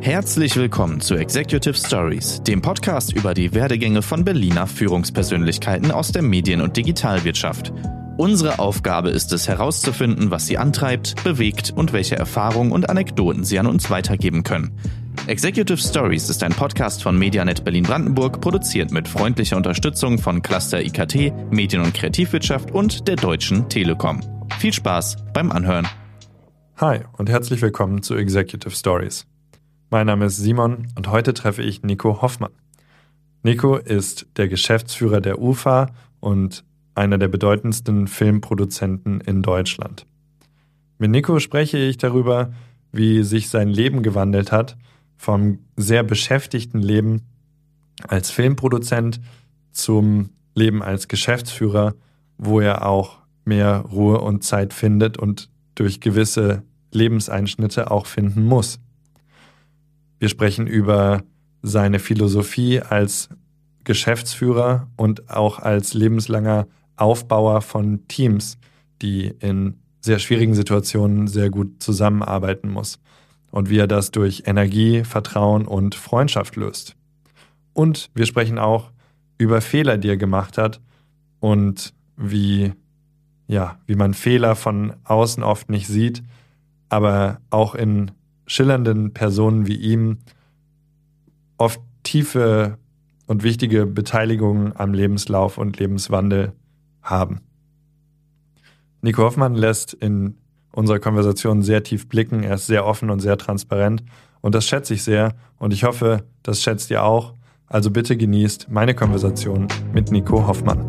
Herzlich willkommen zu Executive Stories, dem Podcast über die Werdegänge von Berliner Führungspersönlichkeiten aus der Medien- und Digitalwirtschaft. Unsere Aufgabe ist es herauszufinden, was sie antreibt, bewegt und welche Erfahrungen und Anekdoten sie an uns weitergeben können. Executive Stories ist ein Podcast von Medianet Berlin-Brandenburg, produziert mit freundlicher Unterstützung von Cluster IKT, Medien- und Kreativwirtschaft und der Deutschen Telekom. Viel Spaß beim Anhören. Hi und herzlich willkommen zu Executive Stories. Mein Name ist Simon und heute treffe ich Nico Hoffmann. Nico ist der Geschäftsführer der UFA und einer der bedeutendsten Filmproduzenten in Deutschland. Mit Nico spreche ich darüber, wie sich sein Leben gewandelt hat, vom sehr beschäftigten Leben als Filmproduzent zum Leben als Geschäftsführer, wo er auch mehr Ruhe und Zeit findet und durch gewisse Lebenseinschnitte auch finden muss. Wir sprechen über seine Philosophie als Geschäftsführer und auch als lebenslanger Aufbauer von Teams, die in sehr schwierigen Situationen sehr gut zusammenarbeiten muss und wie er das durch Energie, Vertrauen und Freundschaft löst. Und wir sprechen auch über Fehler, die er gemacht hat und wie ja, wie man Fehler von außen oft nicht sieht, aber auch in schillernden Personen wie ihm oft tiefe und wichtige Beteiligungen am Lebenslauf und Lebenswandel haben. Nico Hoffmann lässt in unserer Konversation sehr tief blicken. Er ist sehr offen und sehr transparent. Und das schätze ich sehr. Und ich hoffe, das schätzt ihr auch. Also bitte genießt meine Konversation mit Nico Hoffmann.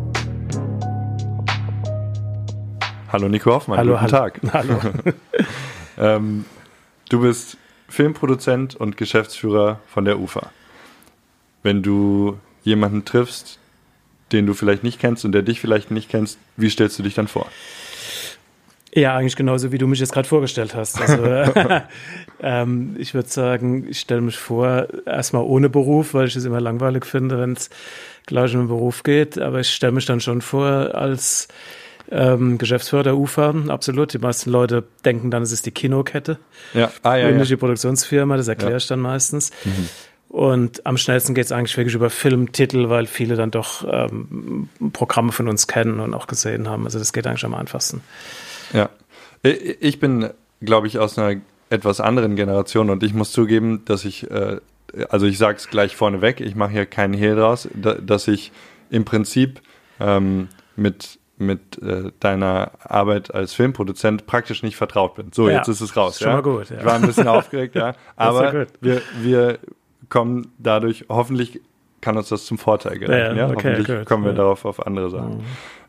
Hallo Nico Hoffmann, hallo, guten hallo. Tag. Hallo. ähm, du bist Filmproduzent und Geschäftsführer von der UFA. Wenn du jemanden triffst, den du vielleicht nicht kennst und der dich vielleicht nicht kennst, wie stellst du dich dann vor? Ja, eigentlich genauso, wie du mich jetzt gerade vorgestellt hast. Also, ähm, ich würde sagen, ich stelle mich vor, erstmal ohne Beruf, weil ich es immer langweilig finde, wenn es gleich um den Beruf geht. Aber ich stelle mich dann schon vor als ähm, Geschäftsführer der UFA, absolut. Die meisten Leute denken dann, es ist die Kinokette. Ja, ah, ja, ja. Produktionsfirma, das erkläre Ja. ich dann meistens. Mhm. Und am schnellsten geht es eigentlich wirklich über Filmtitel, weil viele dann doch ähm, Programme von uns kennen und auch gesehen haben. Also das geht eigentlich am einfachsten. Ja. Ich bin, glaube ich, aus einer etwas anderen Generation und ich muss zugeben, dass ich, äh, also ich sage es gleich vorneweg, ich mache hier keinen Hehl draus, da, dass ich im Prinzip ähm, mit mit äh, deiner Arbeit als Filmproduzent praktisch nicht vertraut bin. So, Ja, jetzt ist es raus. schon ja? mal gut, ja. Ich war ein bisschen aufgeregt, ja. Aber wir, wir kommen dadurch, hoffentlich kann uns das zum Vorteil gereichen. Ja, okay, hoffentlich gut, kommen wir darauf auf andere Sachen.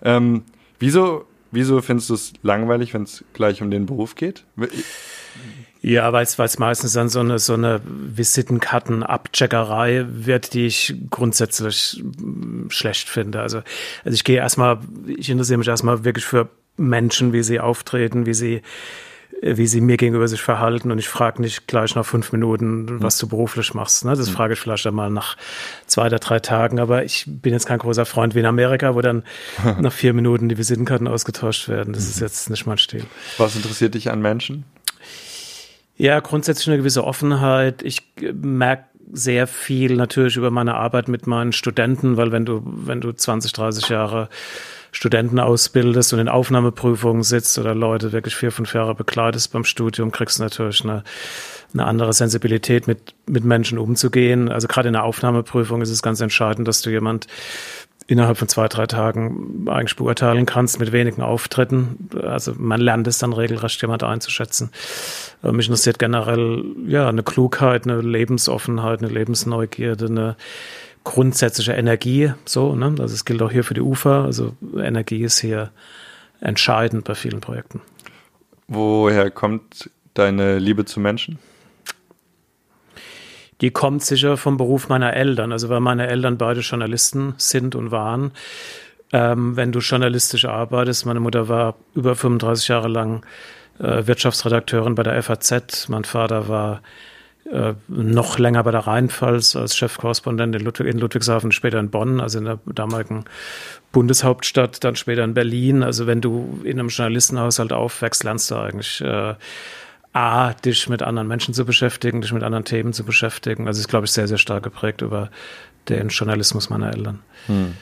Ähm, wieso, wieso findest du es langweilig, wenn es gleich um den Beruf geht? Ja, weil es meistens dann so eine, so eine Visitenkarten-Abcheckerei wird, die ich grundsätzlich mm, schlecht finde. Also, also ich gehe erstmal, ich interessiere mich erstmal wirklich für Menschen, wie sie auftreten, wie sie wie sie mir gegenüber sich verhalten und ich frage nicht gleich nach fünf Minuten, was du beruflich machst. Ne? Das frage ich vielleicht einmal nach zwei oder drei Tagen, aber ich bin jetzt kein großer Freund wie in Amerika, wo dann nach vier Minuten die Visitenkarten ausgetauscht werden. Das ist jetzt nicht mein Stil. Was interessiert dich an Menschen? Ja, grundsätzlich eine gewisse Offenheit. Ich merke sehr viel natürlich über meine Arbeit mit meinen Studenten, weil wenn du, wenn du 20, 30 Jahre Studenten ausbildest und in Aufnahmeprüfungen sitzt oder Leute wirklich vier, fünf Jahre begleitest beim Studium, kriegst du natürlich eine, eine andere Sensibilität mit, mit Menschen umzugehen. Also gerade in der Aufnahmeprüfung ist es ganz entscheidend, dass du jemand innerhalb von zwei, drei Tagen eigentlich beurteilen kannst mit wenigen Auftritten. Also man lernt es dann regelrecht, jemand einzuschätzen. Äh, Mich interessiert generell ja eine Klugheit, eine Lebensoffenheit, eine Lebensneugierde, eine grundsätzliche Energie. So, ne? Also es gilt auch hier für die Ufer. Also Energie ist hier entscheidend bei vielen Projekten. Woher kommt deine Liebe zu Menschen? Die kommt sicher vom Beruf meiner Eltern. Also weil meine Eltern beide Journalisten sind und waren. Ähm, wenn du journalistisch arbeitest, meine Mutter war über 35 Jahre lang äh, Wirtschaftsredakteurin bei der FAZ. Mein Vater war äh, noch länger bei der Rheinpfalz als Chefkorrespondent in, Ludwig, in Ludwigshafen, später in Bonn, also in der damaligen Bundeshauptstadt, dann später in Berlin. Also wenn du in einem Journalistenhaushalt aufwächst, lernst du eigentlich äh, A, dich mit anderen Menschen zu beschäftigen, dich mit anderen Themen zu beschäftigen. Also ist, glaube ich, sehr, sehr stark geprägt über den Journalismus meiner Eltern. Hm.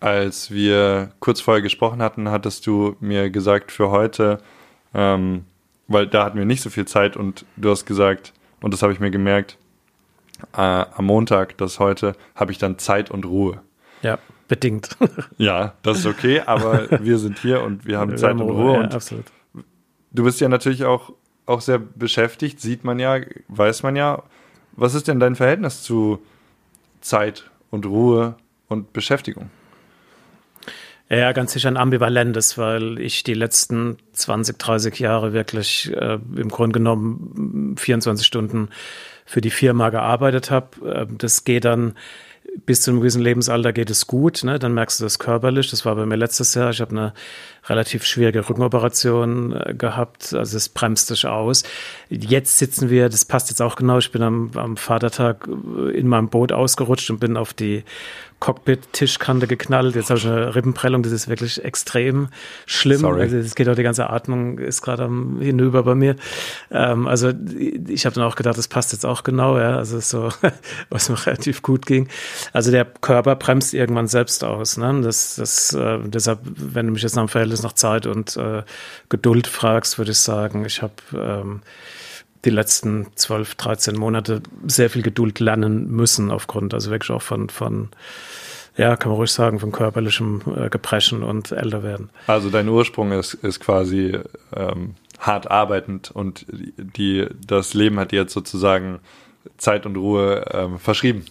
Als wir kurz vorher gesprochen hatten, hattest du mir gesagt, für heute, ähm, weil da hatten wir nicht so viel Zeit und du hast gesagt, und das habe ich mir gemerkt, äh, am Montag, das heute, habe ich dann Zeit und Ruhe. Ja, bedingt. ja, das ist okay, aber wir sind hier und wir haben wir Zeit haben und Ruhe. Ja, und absolut. Du bist ja natürlich auch, auch sehr beschäftigt, sieht man ja, weiß man ja. Was ist denn dein Verhältnis zu Zeit und Ruhe und Beschäftigung? Ja, ganz sicher ein ambivalentes, weil ich die letzten 20, 30 Jahre wirklich äh, im Grunde genommen 24 Stunden für die Firma gearbeitet habe. Äh, das geht dann bis zu einem gewissen Lebensalter geht es gut, ne? dann merkst du das körperlich. Das war bei mir letztes Jahr. Ich habe eine relativ schwierige Rückenoperation äh, gehabt, also es bremst dich aus. Jetzt sitzen wir, das passt jetzt auch genau, ich bin am, am Vatertag in meinem Boot ausgerutscht und bin auf die Cockpit-Tischkante geknallt. Jetzt habe ich eine Rippenprellung, das ist wirklich extrem schlimm. Sorry. Also es geht auch die ganze Atmung ist gerade hinüber bei mir. Ähm, also ich habe dann auch gedacht, das passt jetzt auch genau, ja. Also so, was mir relativ gut ging. Also der Körper bremst irgendwann selbst aus. Ne? Das, das, äh, deshalb, wenn du mich jetzt nach dem Verhältnis nach Zeit und äh, Geduld fragst, würde ich sagen, ich habe ähm, die letzten 12, 13 Monate sehr viel Geduld lernen müssen, aufgrund, also wirklich auch von, von ja, kann man ruhig sagen, von körperlichem äh, Gebrechen und älter werden. Also dein Ursprung ist, ist quasi ähm, hart arbeitend und die, das Leben hat dir jetzt sozusagen Zeit und Ruhe ähm, verschrieben.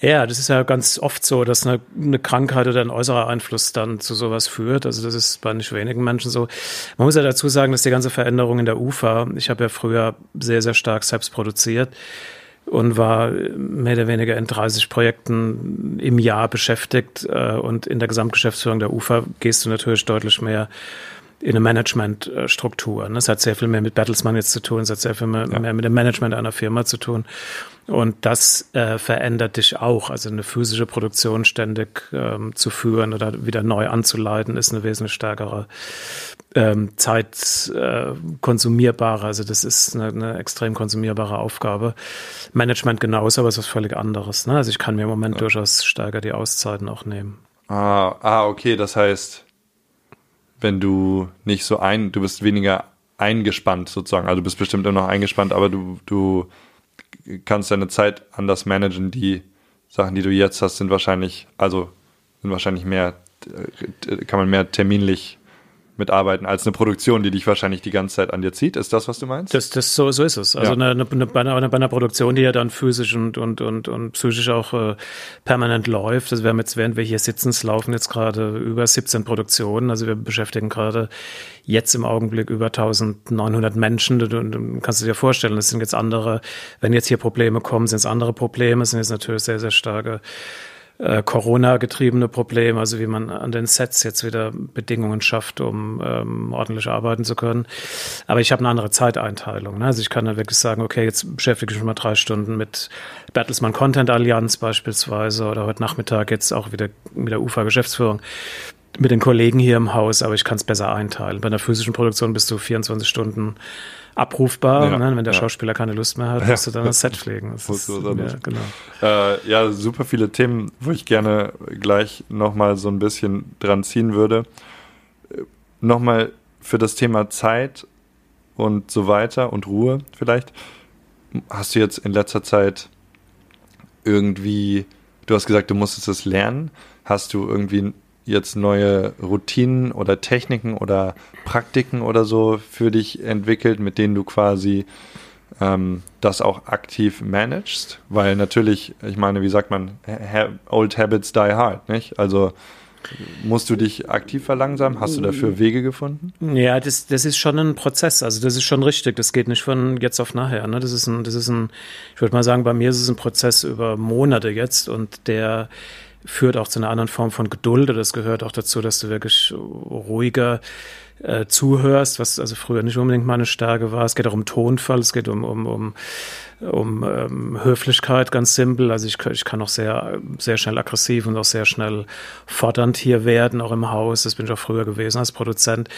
Ja, das ist ja ganz oft so, dass eine, eine, Krankheit oder ein äußerer Einfluss dann zu sowas führt. Also das ist bei nicht wenigen Menschen so. Man muss ja dazu sagen, dass die ganze Veränderung in der UFA, ich habe ja früher sehr, sehr stark selbst produziert und war mehr oder weniger in 30 Projekten im Jahr beschäftigt. Äh, und in der Gesamtgeschäftsführung der UFA gehst du natürlich deutlich mehr in eine Managementstruktur. Das hat sehr viel mehr mit Battlesman jetzt zu tun, es hat sehr viel mehr, ja. mehr mit dem Management einer Firma zu tun. Und das äh, verändert dich auch. Also eine physische Produktion ständig ähm, zu führen oder wieder neu anzuleiten, ist eine wesentlich stärkere ähm, Zeit äh, konsumierbare. Also das ist eine, eine, extrem konsumierbare Aufgabe. Management genauso, aber es ist was völlig anderes. Ne? Also ich kann mir im Moment ja. durchaus stärker die Auszeiten auch nehmen. Ah, ah, okay, das heißt, wenn du nicht so ein, du bist weniger eingespannt sozusagen. Also du bist bestimmt immer noch eingespannt, aber du, du kannst deine Zeit anders managen. Die Sachen, die du jetzt hast, sind wahrscheinlich, also sind wahrscheinlich mehr, äh, kann man mehr terminlich mitarbeiten als eine Produktion, die dich wahrscheinlich die ganze Zeit an dir zieht. Ist das, was du meinst? Das, das so, so ist es. Also ja. eine, eine, bei, einer, bei einer Produktion, die ja dann physisch und, und, und, und psychisch auch äh, permanent läuft. Also wir haben jetzt, während wir hier sitzen, es laufen jetzt gerade über 17 Produktionen. Also wir beschäftigen gerade jetzt im Augenblick über 1900 Menschen. Du, du, du kannst du dir vorstellen, das sind jetzt andere, wenn jetzt hier Probleme kommen, sind es andere Probleme, es sind jetzt natürlich sehr, sehr starke äh, Corona-getriebene Probleme, also wie man an den Sets jetzt wieder Bedingungen schafft, um ähm, ordentlich arbeiten zu können. Aber ich habe eine andere Zeiteinteilung. Ne? Also ich kann dann wirklich sagen, okay, jetzt beschäftige ich mich mal drei Stunden mit Bertelsmann Content Allianz beispielsweise oder heute Nachmittag jetzt auch wieder mit der UFA-Geschäftsführung mit den Kollegen hier im Haus, aber ich kann es besser einteilen. Bei einer physischen Produktion bist du 24 Stunden abrufbar. Ja, ne? Wenn der ja. Schauspieler keine Lust mehr hat, musst du dann das Set pflegen. Das ist, ja, genau. Äh, ja, super viele Themen, wo ich gerne gleich nochmal so ein bisschen dran ziehen würde. Nochmal für das Thema Zeit und so weiter und Ruhe vielleicht. Hast du jetzt in letzter Zeit irgendwie, du hast gesagt, du musstest es lernen. Hast du irgendwie jetzt neue Routinen oder Techniken oder Praktiken oder so für dich entwickelt, mit denen du quasi ähm, das auch aktiv managst? Weil natürlich, ich meine, wie sagt man, old habits die hard, nicht? Also Musst du dich aktiv verlangsamen? Hast du dafür Wege gefunden? Ja, das, das ist schon ein Prozess. Also das ist schon richtig. Das geht nicht von jetzt auf nachher. Ne? Das ist ein, das ist ein, ich würde mal sagen, bei mir ist es ein Prozess über Monate jetzt und der führt auch zu einer anderen Form von Geduld. Das gehört auch dazu, dass du wirklich ruhiger äh, zuhörst, was also früher nicht unbedingt meine Stärke war. Es geht auch um Tonfall, es geht um, um, um um ähm, Höflichkeit, ganz simpel. Also ich, ich kann auch sehr, sehr schnell aggressiv und auch sehr schnell fordernd hier werden, auch im Haus. Das bin ich auch früher gewesen als Produzent.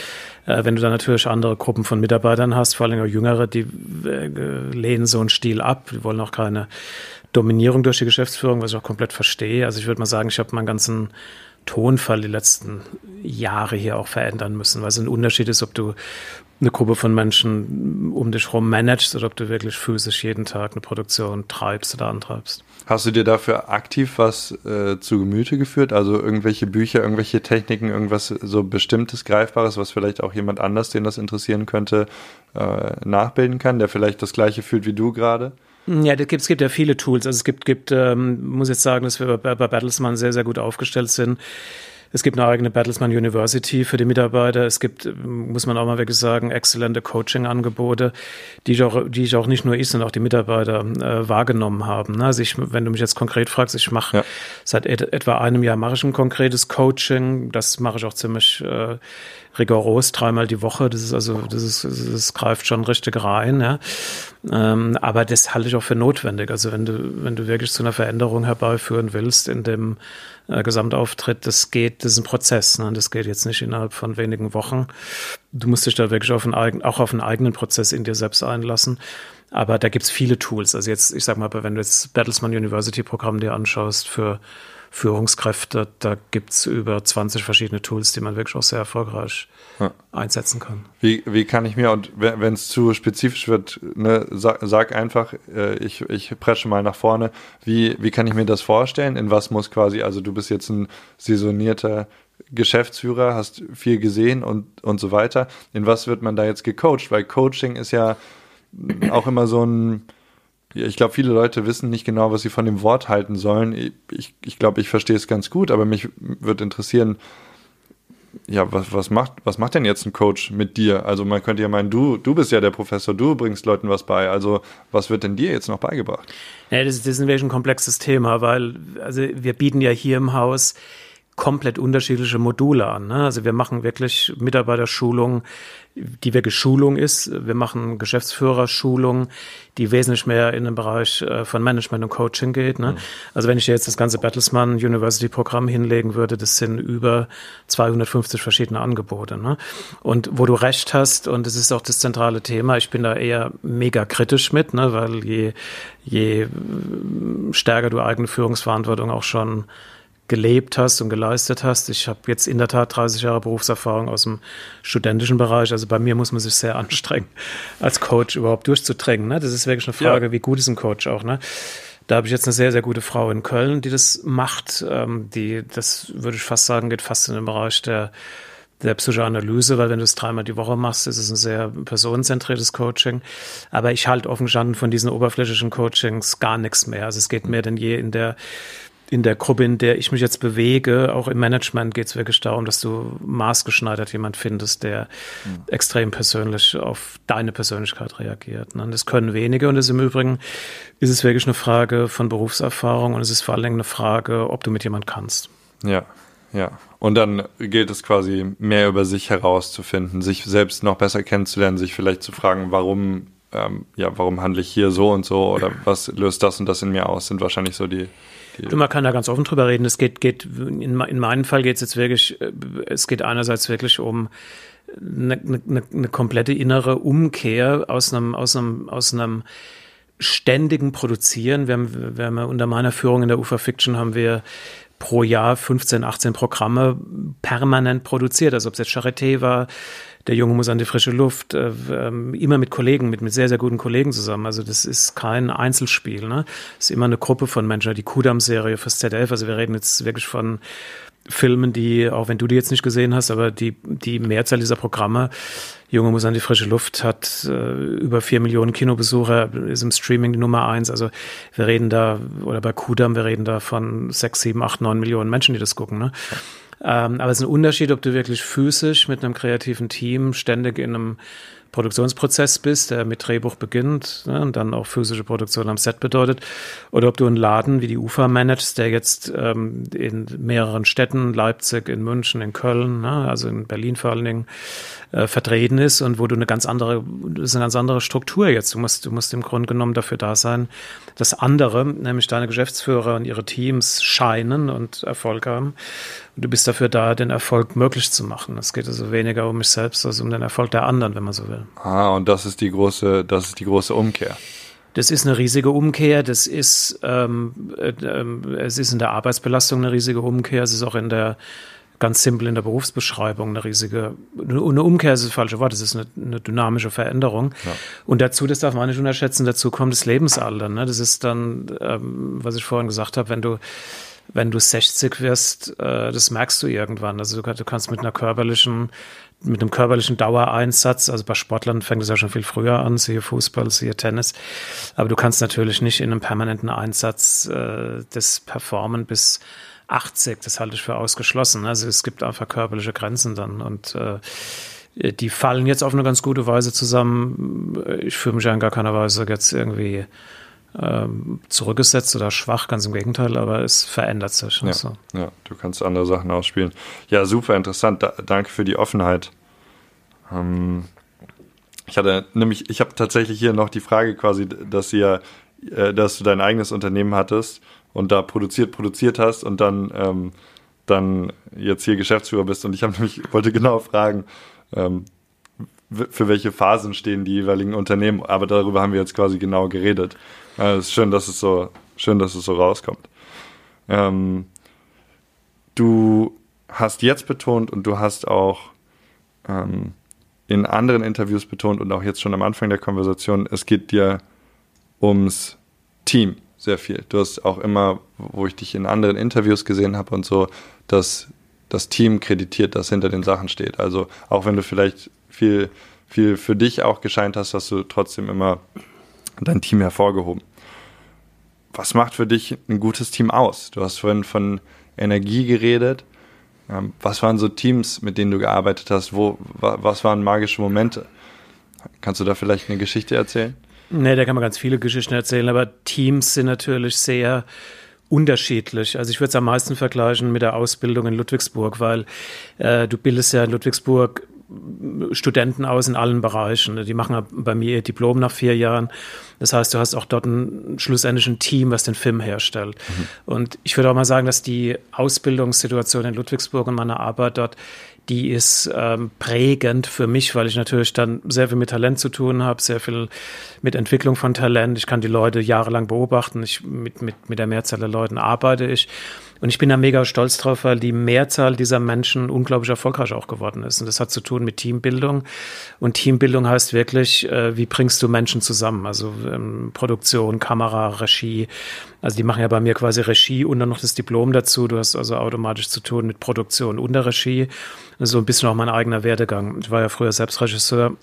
Äh, wenn du dann natürlich andere Gruppen von Mitarbeitern hast, vor allem auch Jüngere, die äh, lehnen so einen Stil ab. Die wollen auch keine Dominierung durch die Geschäftsführung, was ich auch komplett verstehe. Also ich würde mal sagen, ich habe meinen ganzen Tonfall die letzten Jahre hier auch verändern müssen, weil es ein Unterschied ist, ob du eine Gruppe von Menschen um dich herum managst oder ob du wirklich physisch jeden Tag eine Produktion treibst oder antreibst. Hast du dir dafür aktiv was äh, zu Gemüte geführt? Also irgendwelche Bücher, irgendwelche Techniken, irgendwas so bestimmtes, Greifbares, was vielleicht auch jemand anders, den das interessieren könnte, äh, nachbilden kann, der vielleicht das gleiche fühlt wie du gerade? Ja, es gibt, es gibt ja viele Tools. Also es gibt, gibt ähm, muss jetzt sagen, dass wir bei, bei Battlesman sehr, sehr gut aufgestellt sind. Es gibt eine eigene Battlesman University für die Mitarbeiter. Es gibt, muss man auch mal wirklich sagen, exzellente Coaching-Angebote, die ich auch, die ich auch nicht nur ich, sondern auch die Mitarbeiter äh, wahrgenommen haben. Also ich, wenn du mich jetzt konkret fragst, ich mache ja. seit et etwa einem Jahr mache ich ein konkretes Coaching. Das mache ich auch ziemlich äh, rigoros dreimal die Woche. Das ist also, das ist, das greift schon richtig rein. Ja. Ähm, aber das halte ich auch für notwendig. Also wenn du, wenn du wirklich zu einer Veränderung herbeiführen willst in dem äh, Gesamtauftritt, das geht, das ist ein Prozess. Ne? Das geht jetzt nicht innerhalb von wenigen Wochen. Du musst dich da wirklich auf einen, auch auf einen eigenen Prozess in dir selbst einlassen. Aber da gibt's viele Tools. Also jetzt, ich sag mal, wenn du jetzt Bertelsmann University Programm dir anschaust für Führungskräfte, da gibt's über 20 verschiedene Tools, die man wirklich auch sehr erfolgreich ja. einsetzen kann. Wie, wie kann ich mir, und wenn es zu spezifisch wird, ne, sag, sag einfach, äh, ich, ich presche mal nach vorne, wie, wie kann ich mir das vorstellen? In was muss quasi, also du bist jetzt ein saisonierter Geschäftsführer, hast viel gesehen und, und so weiter. In was wird man da jetzt gecoacht? Weil Coaching ist ja auch immer so ein, ich glaube, viele Leute wissen nicht genau, was sie von dem Wort halten sollen. Ich, ich, ich glaube, ich verstehe es ganz gut, aber mich würde interessieren, ja, was, was, macht, was macht denn jetzt ein Coach mit dir? Also man könnte ja meinen, du, du bist ja der Professor, du bringst Leuten was bei. Also was wird denn dir jetzt noch beigebracht? Ja, das, das ist ein ein komplexes Thema, weil also wir bieten ja hier im Haus komplett unterschiedliche Module an. Ne? Also wir machen wirklich Mitarbeiterschulung, die wirklich Schulung ist. Wir machen Geschäftsführerschulung, die wesentlich mehr in den Bereich äh, von Management und Coaching geht. Ne? Mhm. Also wenn ich jetzt das ganze Bertelsmann University Programm hinlegen würde, das sind über 250 verschiedene Angebote. Ne? Und wo du recht hast, und das ist auch das zentrale Thema, ich bin da eher mega kritisch mit, ne? weil je, je stärker du eigene Führungsverantwortung auch schon gelebt hast und geleistet hast. Ich habe jetzt in der Tat 30 Jahre Berufserfahrung aus dem studentischen Bereich. Also bei mir muss man sich sehr anstrengen, als Coach überhaupt durchzudrängen. Ne? Das ist wirklich eine Frage, ja. wie gut ist ein Coach auch. Ne? Da habe ich jetzt eine sehr, sehr gute Frau in Köln, die das macht. Ähm, die, das würde ich fast sagen, geht fast in den Bereich der der Psychoanalyse, weil wenn du es dreimal die Woche machst, ist es ein sehr personenzentriertes Coaching. Aber ich halte offen gestanden von diesen oberflächlichen Coachings gar nichts mehr. Also es geht mehr denn je in der in der Gruppe, in der ich mich jetzt bewege, auch im Management geht es wirklich darum, dass du maßgeschneidert jemand findest, der mhm. extrem persönlich auf deine Persönlichkeit reagiert. Ne? Das können wenige und es im Übrigen ist es wirklich eine Frage von Berufserfahrung und es ist vor allen Dingen eine Frage, ob du mit jemand kannst. Ja, ja. Und dann gilt es quasi mehr über sich herauszufinden, sich selbst noch besser kennenzulernen, sich vielleicht zu fragen, warum, ähm, ja, warum handle ich hier so und so oder was löst das und das in mir aus, sind wahrscheinlich so die Du, man kann da ganz offen drüber reden. Es geht, geht in, in meinem Fall geht es jetzt wirklich, äh, es geht einerseits wirklich um eine, eine, eine komplette innere Umkehr aus einem, aus einem, aus einem ständigen Produzieren. Wir haben, wir haben unter meiner Führung in der UFA Fiction haben wir pro Jahr 15, 18 Programme permanent produziert. Also ob es jetzt Charité war, der Junge muss an die frische Luft, äh, ähm, immer mit Kollegen, mit, mit sehr, sehr guten Kollegen zusammen. Also das ist kein Einzelspiel. Ne? Ist immer eine Gruppe von Menschen. Die Kudam-Serie fürs ZDF, also wir reden jetzt wirklich von Filmen, die, auch wenn du die jetzt nicht gesehen hast, aber die, die Mehrzahl dieser Programme, Junge muss an die frische Luft, hat äh, über vier Millionen Kinobesucher, ist im Streaming die Nummer eins. Also wir reden da, oder bei Kudam, wir reden da von sechs, sieben, acht, neun Millionen Menschen, die das gucken. Ne? Ähm, aber es ist ein Unterschied, ob du wirklich physisch mit einem kreativen Team ständig in einem Produktionsprozess bist, der mit Drehbuch beginnt ne, und dann auch physische Produktion am Set bedeutet, oder ob du einen Laden wie die UFA managst, der jetzt ähm, in mehreren Städten, Leipzig, in München, in Köln, ne, also in Berlin vor allen Dingen, äh, vertreten ist und wo du eine ganz andere, das ist eine ganz andere Struktur jetzt. Du musst, du musst im Grunde genommen dafür da sein, dass andere, nämlich deine Geschäftsführer und ihre Teams scheinen und Erfolg haben. Und du bist dafür da, den Erfolg möglich zu machen. Es geht also weniger um mich selbst als um den Erfolg der anderen, wenn man so will. Ah, und das ist die große, das ist die große Umkehr. Das ist eine riesige Umkehr. Das ist, ähm, äh, äh, es ist in der Arbeitsbelastung eine riesige Umkehr. Es ist auch in der ganz simpel in der Berufsbeschreibung eine riesige, eine Umkehr ist das falsche Wort, es ist eine, eine, dynamische Veränderung. Ja. Und dazu, das darf man nicht unterschätzen, dazu kommt das Lebensalter. Ne? Das ist dann, ähm, was ich vorhin gesagt habe, wenn du wenn du 60 wirst, äh, das merkst du irgendwann. Also du, du, kannst mit einer körperlichen, mit einem körperlichen Dauereinsatz, also bei Sportlern fängt es ja schon viel früher an, siehe Fußball, siehe Tennis, aber du kannst natürlich nicht in einem permanenten Einsatz äh, das performen bis 80, das halte ich für ausgeschlossen. Also es gibt einfach körperliche Grenzen dann und äh, die fallen jetzt auf eine ganz gute Weise zusammen. Ich fühle mich ja in gar keiner Weise jetzt irgendwie ähm, zurückgesetzt oder schwach, ganz im Gegenteil, aber es verändert sich. Ja, also. ja du kannst andere Sachen ausspielen. Ja, super interessant. Da, danke für die Offenheit. Ähm, ich hatte nämlich, ich habe tatsächlich hier noch die Frage quasi, dass ihr, äh, dass du dein eigenes Unternehmen hattest und da produziert, produziert hast und dann, ähm, dann jetzt hier Geschäftsführer bist. Und ich habe nämlich, wollte genau fragen, ähm, für welche Phasen stehen die jeweiligen Unternehmen, aber darüber haben wir jetzt quasi genau geredet. Es ist schön, dass es so, schön, dass es so rauskommt. Ähm, du hast jetzt betont und du hast auch ähm, in anderen Interviews betont und auch jetzt schon am Anfang der Konversation, es geht dir ums Team sehr viel. Du hast auch immer, wo ich dich in anderen Interviews gesehen habe und so, dass das Team kreditiert, das hinter den Sachen steht. Also auch wenn du vielleicht viel, viel für dich auch gescheint hast, hast du trotzdem immer dein Team hervorgehoben. Was macht für dich ein gutes Team aus? Du hast vorhin von Energie geredet. Ähm, was waren so Teams, mit denen du gearbeitet hast? Wo, was waren magische Momente? Kannst du da vielleicht eine Geschichte erzählen? Nee, da kann man ganz viele Geschichten erzählen, aber Teams sind natürlich sehr unterschiedlich. Also ich würde es am meisten vergleichen mit der Ausbildung in Ludwigsburg, weil äh, du bildest ja in Ludwigsburg Studenten aus in allen Bereichen. Die machen bei mir ihr Diplom nach vier Jahren. Das heißt, du hast auch dort ein, schlussendlich ein Team, was den Film herstellt. Mhm. Und ich würde auch mal sagen, dass die Ausbildungssituation in Ludwigsburg und meine Arbeit dort die ist ähm, prägend für mich, weil ich natürlich dann sehr viel mit Talent zu tun habe, sehr viel mit Entwicklung von Talent. Ich kann die Leute jahrelang beobachten. Ich, mit, mit, mit der Mehrzahl der Leuten arbeite ich. Und ich bin da mega stolz drauf, weil die Mehrzahl dieser Menschen unglaublich erfolgreich auch geworden ist. Und das hat zu tun mit Teambildung. Und Teambildung heißt wirklich, äh, wie bringst du Menschen zusammen? Also ähm, Produktion, Kamera, Regie. Also die machen ja bei mir quasi Regie und dann noch das Diplom dazu. Du hast also automatisch zu tun mit Produktion und der Regie. So ein bisschen auch mein eigener Werdegang. Ich war ja früher selbst Regisseur.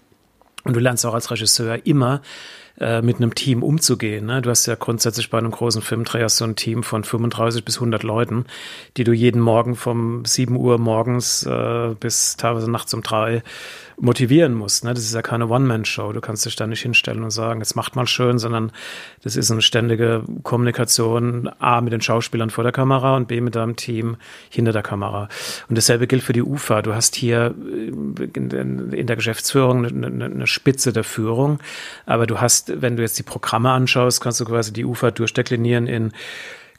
Und du lernst auch als Regisseur immer, äh, mit einem Team umzugehen. Ne? Du hast ja grundsätzlich bei einem großen Filmdreh so ein Team von 35 bis 100 Leuten, die du jeden Morgen vom 7 Uhr morgens äh, bis teilweise nachts um drei motivieren musst. Ne? Das ist ja keine One-Man-Show. Du kannst dich da nicht hinstellen und sagen, jetzt macht mal schön, sondern das ist eine ständige Kommunikation A mit den Schauspielern vor der Kamera und B mit deinem Team hinter der Kamera. Und dasselbe gilt für die UFA. Du hast hier äh, in der Geschäftsführung eine, eine Spitze der Führung, aber du hast, wenn du jetzt die Programme anschaust, kannst du quasi die UFA durchdeklinieren in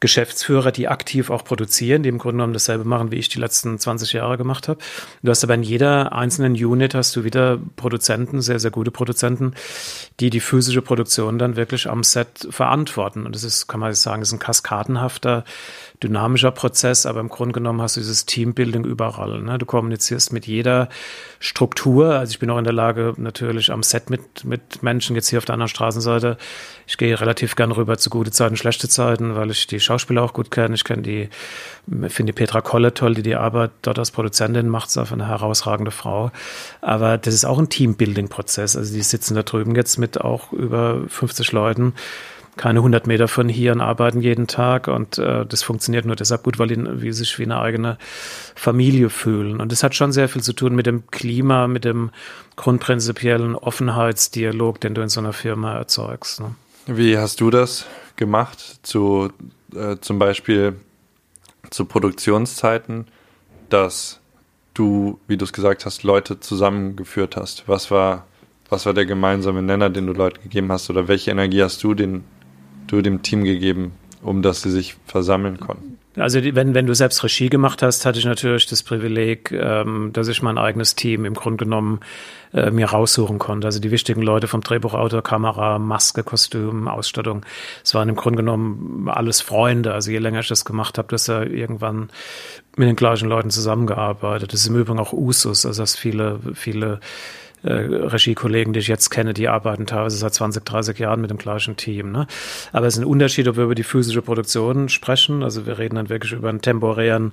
Geschäftsführer, die aktiv auch produzieren, die im Grunde genommen dasselbe machen, wie ich die letzten 20 Jahre gemacht habe. Du hast aber in jeder einzelnen Unit hast du wieder Produzenten, sehr, sehr gute Produzenten, die die physische Produktion dann wirklich am Set verantworten. Und das ist, kann man sagen, ist ein kaskadenhafter dynamischer Prozess, aber im Grunde genommen hast du dieses Teambuilding überall. Ne? Du kommunizierst mit jeder Struktur. Also ich bin auch in der Lage, natürlich am Set mit, mit Menschen, jetzt hier auf der anderen Straßenseite. Ich gehe relativ gern rüber zu gute Zeiten, schlechte Zeiten, weil ich die Schauspieler auch gut kenne. Ich kenne die, finde Petra Kolle toll, die die Arbeit dort als Produzentin macht, ist einfach eine herausragende Frau. Aber das ist auch ein Teambuilding-Prozess. Also die sitzen da drüben jetzt mit auch über 50 Leuten keine 100 Meter von hier und arbeiten jeden Tag. Und äh, das funktioniert nur deshalb gut, weil wie sich wie eine eigene Familie fühlen. Und das hat schon sehr viel zu tun mit dem Klima, mit dem grundprinzipiellen Offenheitsdialog, den du in so einer Firma erzeugst. Ne? Wie hast du das gemacht, zu, äh, zum Beispiel zu Produktionszeiten, dass du, wie du es gesagt hast, Leute zusammengeführt hast? Was war, was war der gemeinsame Nenner, den du Leuten gegeben hast? Oder welche Energie hast du den du dem Team gegeben, um dass sie sich versammeln konnten? Also wenn, wenn du selbst Regie gemacht hast, hatte ich natürlich das Privileg, ähm, dass ich mein eigenes Team im Grunde genommen äh, mir raussuchen konnte. Also die wichtigen Leute vom Drehbuchautor, Kamera, Maske, Kostüm, Ausstattung. Es waren im Grunde genommen alles Freunde. Also je länger ich das gemacht habe, dass er irgendwann mit den gleichen Leuten zusammengearbeitet. Das ist im Übrigen auch Usus, also dass viele, viele äh, Regiekollegen, die ich jetzt kenne, die arbeiten teilweise seit 20, 30 Jahren mit dem gleichen Team. Ne? Aber es ist ein Unterschied, ob wir über die physische Produktion sprechen. Also wir reden dann wirklich über einen temporären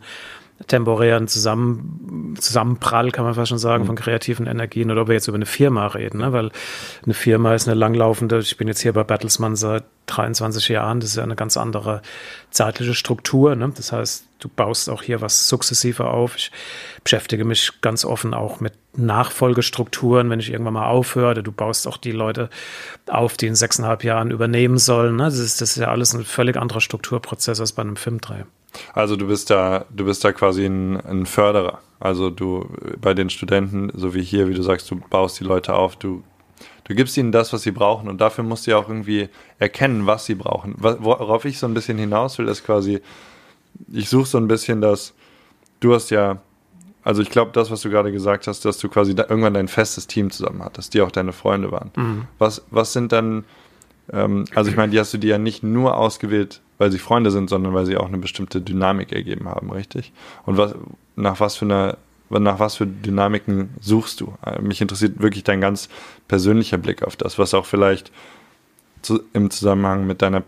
temporären Zusammen, Zusammenprall, kann man fast schon sagen, mhm. von kreativen Energien oder ob wir jetzt über eine Firma reden, ne? weil eine Firma ist eine langlaufende, ich bin jetzt hier bei Bertelsmann seit 23 Jahren, das ist ja eine ganz andere zeitliche Struktur. Ne? Das heißt, du baust auch hier was sukzessive auf. Ich beschäftige mich ganz offen auch mit Nachfolgestrukturen, wenn ich irgendwann mal aufhöre. Du baust auch die Leute auf, die in sechseinhalb Jahren übernehmen sollen. Ne? Das, ist, das ist ja alles ein völlig anderer Strukturprozess als bei einem Filmdreh. Also du bist da, du bist da quasi ein, ein, Förderer. Also du bei den Studenten, so wie hier, wie du sagst, du baust die Leute auf, du, du gibst ihnen das, was sie brauchen und dafür musst du ja auch irgendwie erkennen, was sie brauchen. Worauf ich so ein bisschen hinaus will, ist quasi, ich suche so ein bisschen das, du hast ja, also ich glaube, das, was du gerade gesagt hast, dass du quasi irgendwann dein festes Team zusammen hattest, die auch deine Freunde waren. Mhm. Was, was sind dann, ähm, also ich meine, die hast du dir ja nicht nur ausgewählt, weil sie Freunde sind, sondern weil sie auch eine bestimmte Dynamik ergeben haben, richtig? Und was, nach was für einer nach was für Dynamiken suchst du? Äh, mich interessiert wirklich dein ganz persönlicher Blick auf das, was auch vielleicht zu, im Zusammenhang mit deiner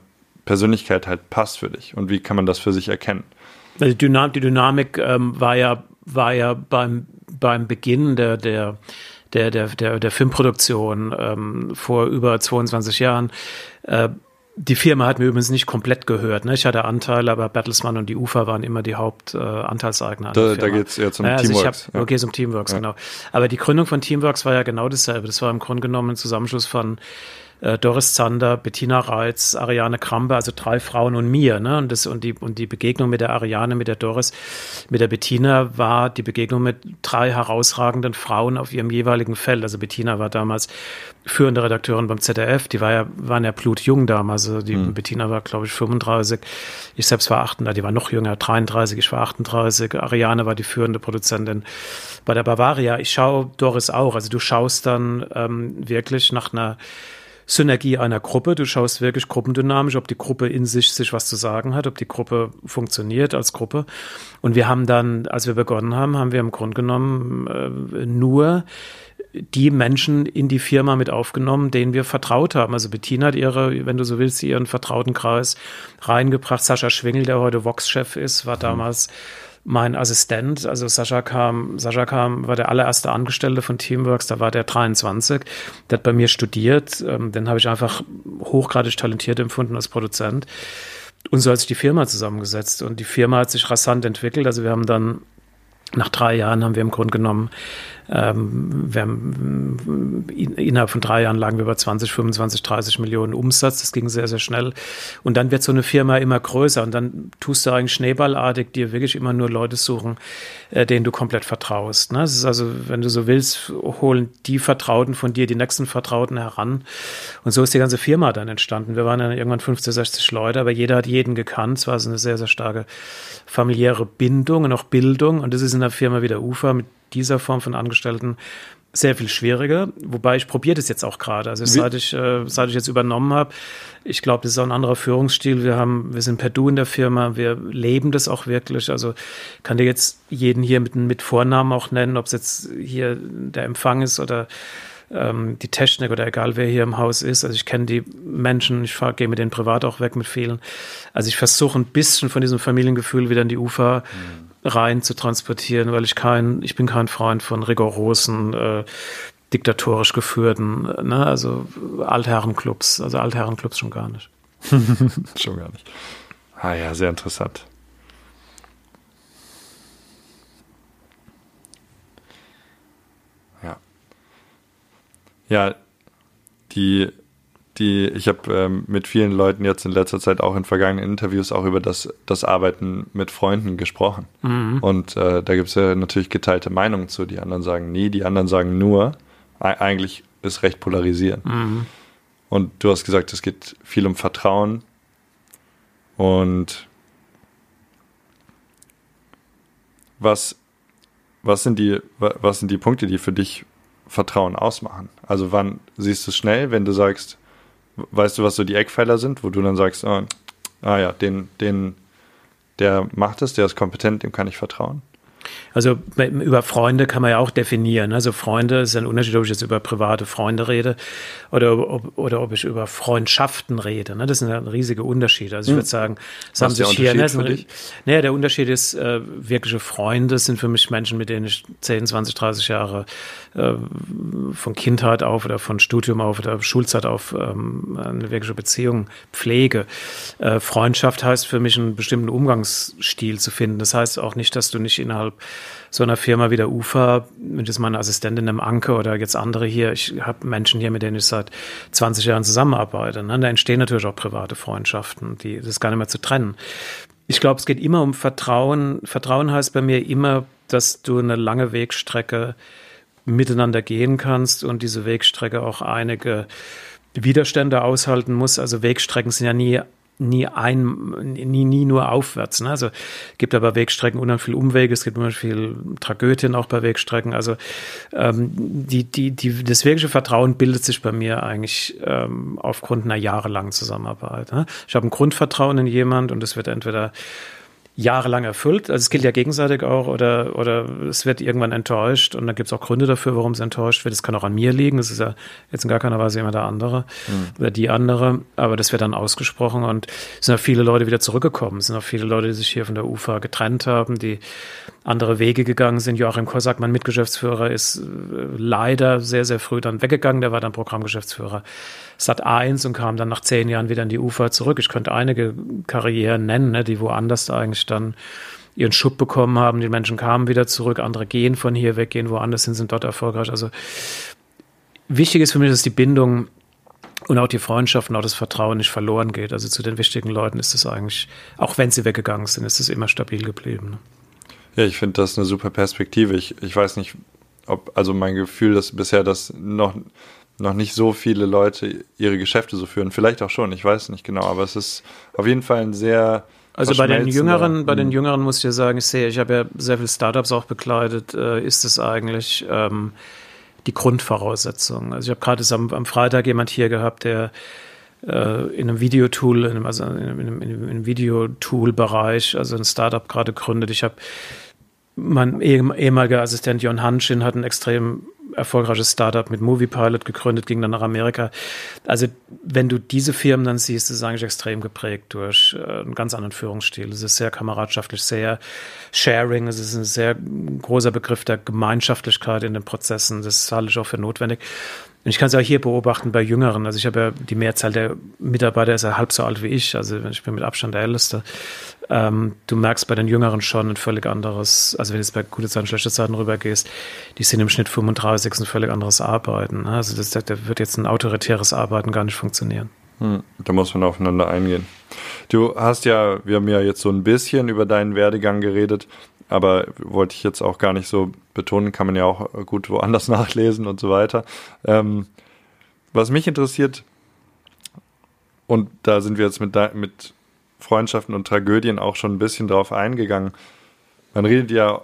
Persönlichkeit halt passt für dich und wie kann man das für sich erkennen? Also die, Dynamik, die Dynamik ähm, war ja, war ja beim, beim Beginn der, der, der, der, der, der Filmproduktion ähm, vor über 22 Jahren. Äh, die Firma hat mir übrigens nicht komplett gehört. Ne? Ich hatte Anteile, aber Bertelsmann und die UFA waren immer die Hauptanteilseigner. Äh, da da geht es eher zum also Teamworks. Hab, ja. Okay, zum Teamworks, ja. genau. Aber die Gründung von Teamworks war ja genau dasselbe. Das war im Grunde genommen ein Zusammenschluss von äh, Doris Zander, Bettina Reitz, Ariane Krambe, also drei Frauen und mir. Ne? Und, das, und, die, und die Begegnung mit der Ariane, mit der Doris, mit der Bettina war die Begegnung mit drei herausragenden Frauen auf ihrem jeweiligen Feld. Also Bettina war damals führende Redakteurin beim ZDF, die war ja, waren ja blutjung damals. Also die mhm. Bettina war, glaube ich, 35. Ich selbst war 38, die war noch jünger, 33, ich war 38. Ariane war die führende Produzentin bei der Bavaria. Ich schaue Doris auch. Also du schaust dann ähm, wirklich nach einer Synergie einer Gruppe. Du schaust wirklich gruppendynamisch, ob die Gruppe in sich sich was zu sagen hat, ob die Gruppe funktioniert als Gruppe. Und wir haben dann, als wir begonnen haben, haben wir im Grunde genommen äh, nur die Menschen in die Firma mit aufgenommen, denen wir vertraut haben. Also Bettina hat ihre, wenn du so willst, ihren vertrauten Kreis reingebracht. Sascha Schwingel, der heute Vox-Chef ist, war mhm. Mein Assistent, also Sascha kam, Sascha kam, war der allererste Angestellte von Teamworks, da war der 23, der hat bei mir studiert, ähm, den habe ich einfach hochgradig talentiert empfunden als Produzent. Und so hat sich die Firma zusammengesetzt und die Firma hat sich rasant entwickelt. Also wir haben dann nach drei Jahren haben wir im Grunde genommen ähm, wir haben, innerhalb von drei Jahren lagen wir über 20, 25, 30 Millionen Umsatz. Das ging sehr, sehr schnell. Und dann wird so eine Firma immer größer und dann tust du eigentlich schneeballartig dir wirklich immer nur Leute suchen, äh, denen du komplett vertraust. Ne? Das ist also, wenn du so willst, holen die Vertrauten von dir die nächsten Vertrauten heran. Und so ist die ganze Firma dann entstanden. Wir waren dann irgendwann 50, 60 Leute, aber jeder hat jeden gekannt. Es war also eine sehr, sehr starke familiäre Bindung und auch Bildung. Und das ist in der Firma wie der UFA mit dieser Form von Angestellten sehr viel schwieriger. Wobei ich probiere das jetzt auch gerade. Also seit ich, äh, seit ich jetzt übernommen habe, ich glaube, das ist auch ein anderer Führungsstil. Wir haben, wir sind per Du in der Firma, wir leben das auch wirklich. Also kann dir jetzt jeden hier mit, mit Vornamen auch nennen, ob es jetzt hier der Empfang ist oder ähm, die Technik oder egal wer hier im Haus ist. Also ich kenne die Menschen, ich gehe mit denen privat auch weg mit vielen. Also ich versuche ein bisschen von diesem Familiengefühl wieder in die Ufer mhm rein zu transportieren, weil ich kein, ich bin kein Freund von rigorosen, äh, diktatorisch geführten, ne, also Altherrenclubs, also Altherrenclubs schon gar nicht. schon gar nicht. Ah ja, sehr interessant. Ja. Ja, die, die, ich habe ähm, mit vielen Leuten jetzt in letzter Zeit auch in vergangenen Interviews auch über das, das Arbeiten mit Freunden gesprochen. Mhm. Und äh, da gibt es ja natürlich geteilte Meinungen zu. Die anderen sagen nie, die anderen sagen nur. E eigentlich ist recht polarisierend. Mhm. Und du hast gesagt, es geht viel um Vertrauen. Und was, was, sind die, was sind die Punkte, die für dich Vertrauen ausmachen? Also wann siehst du es schnell, wenn du sagst, weißt du, was so die Eckpfeiler sind, wo du dann sagst, oh, ah ja, den, den, der macht es, der ist kompetent, dem kann ich vertrauen? Also über Freunde kann man ja auch definieren. Also Freunde ist ein Unterschied, ob ich jetzt über private Freunde rede oder ob, oder ob ich über Freundschaften rede. Ne? Das sind ja riesige Unterschiede. Also ich würde hm. sagen, es haben sich hier. Ne, dich? Naja, der Unterschied ist, äh, wirkliche Freunde sind für mich Menschen, mit denen ich 10, 20, 30 Jahre äh, von Kindheit auf oder von Studium auf oder Schulzeit auf ähm, eine wirkliche Beziehung pflege. Äh, Freundschaft heißt für mich einen bestimmten Umgangsstil zu finden. Das heißt auch nicht, dass du nicht innerhalb so einer Firma wie der UFA, wenn das meine Assistentin im Anke oder jetzt andere hier, ich habe Menschen hier, mit denen ich seit 20 Jahren zusammenarbeite. Ne? Da entstehen natürlich auch private Freundschaften, die das ist gar nicht mehr zu trennen. Ich glaube, es geht immer um Vertrauen. Vertrauen heißt bei mir immer, dass du eine lange Wegstrecke miteinander gehen kannst und diese Wegstrecke auch einige Widerstände aushalten muss. Also Wegstrecken sind ja nie nie ein, nie, nie nur aufwärts. Ne? Also gibt aber Wegstrecken unheimlich viel Umwege, es gibt unheimlich viel Tragödien auch bei Wegstrecken. Also ähm, die, die, die, das wirkliche Vertrauen bildet sich bei mir eigentlich ähm, aufgrund einer jahrelangen Zusammenarbeit. Ne? Ich habe ein Grundvertrauen in jemand und es wird entweder jahrelang erfüllt. Also es gilt ja gegenseitig auch oder, oder es wird irgendwann enttäuscht und dann gibt es auch Gründe dafür, warum es enttäuscht wird. Es kann auch an mir liegen. Das ist ja jetzt in gar keiner Weise immer der andere mhm. oder die andere. Aber das wird dann ausgesprochen und es sind auch viele Leute wieder zurückgekommen. Es sind auch viele Leute, die sich hier von der UFA getrennt haben, die andere Wege gegangen sind. Joachim Kosak, mein Mitgeschäftsführer, ist äh, leider sehr, sehr früh dann weggegangen. Der war dann Programmgeschäftsführer Sat 1 und kam dann nach zehn Jahren wieder in die UFA zurück. Ich könnte einige Karrieren nennen, ne, die woanders eigentlich dann ihren Schub bekommen haben. Die Menschen kamen wieder zurück, andere gehen von hier weg, gehen woanders hin, sind dort erfolgreich. Also wichtig ist für mich, dass die Bindung und auch die Freundschaft und auch das Vertrauen nicht verloren geht. Also zu den wichtigen Leuten ist es eigentlich, auch wenn sie weggegangen sind, ist es immer stabil geblieben. Ja, ich finde das eine super Perspektive. Ich, ich weiß nicht, ob, also mein Gefühl ist bisher, dass noch, noch nicht so viele Leute ihre Geschäfte so führen. Vielleicht auch schon, ich weiß nicht genau, aber es ist auf jeden Fall ein sehr. Also bei den Jüngeren, bei den hm. Jüngeren muss ich ja sagen, ich sehe, ich habe ja sehr viele Startups auch bekleidet, äh, ist es eigentlich ähm, die Grundvoraussetzung. Also ich habe gerade am, am Freitag jemand hier gehabt, der äh, in einem Videotool, also in einem, in einem Videotool-Bereich, also ein Startup gerade gründet. Ich habe mein ehemaliger Assistent Jon Hanschin hat ein extrem erfolgreiches Startup mit MoviePilot gegründet, ging dann nach Amerika. Also wenn du diese Firmen dann siehst, ist es eigentlich extrem geprägt durch äh, einen ganz anderen Führungsstil. Es ist sehr kameradschaftlich, sehr sharing, es ist ein sehr großer Begriff der Gemeinschaftlichkeit in den Prozessen. Das halte ich auch für notwendig. Und ich kann es auch hier beobachten bei Jüngeren. Also ich habe ja die Mehrzahl der Mitarbeiter ist ja halb so alt wie ich. Also ich bin mit Abstand der Älteste. Ähm, du merkst bei den Jüngeren schon ein völlig anderes, also wenn du jetzt bei gute Zeiten, schlechte Zeiten rübergehst, die sind im Schnitt 35, ein völlig anderes Arbeiten. Ne? Also das, da wird jetzt ein autoritäres Arbeiten gar nicht funktionieren. Hm, da muss man aufeinander eingehen. Du hast ja, wir haben ja jetzt so ein bisschen über deinen Werdegang geredet aber wollte ich jetzt auch gar nicht so betonen, kann man ja auch gut woanders nachlesen und so weiter. Ähm, was mich interessiert, und da sind wir jetzt mit, mit Freundschaften und Tragödien auch schon ein bisschen drauf eingegangen. Man redet ja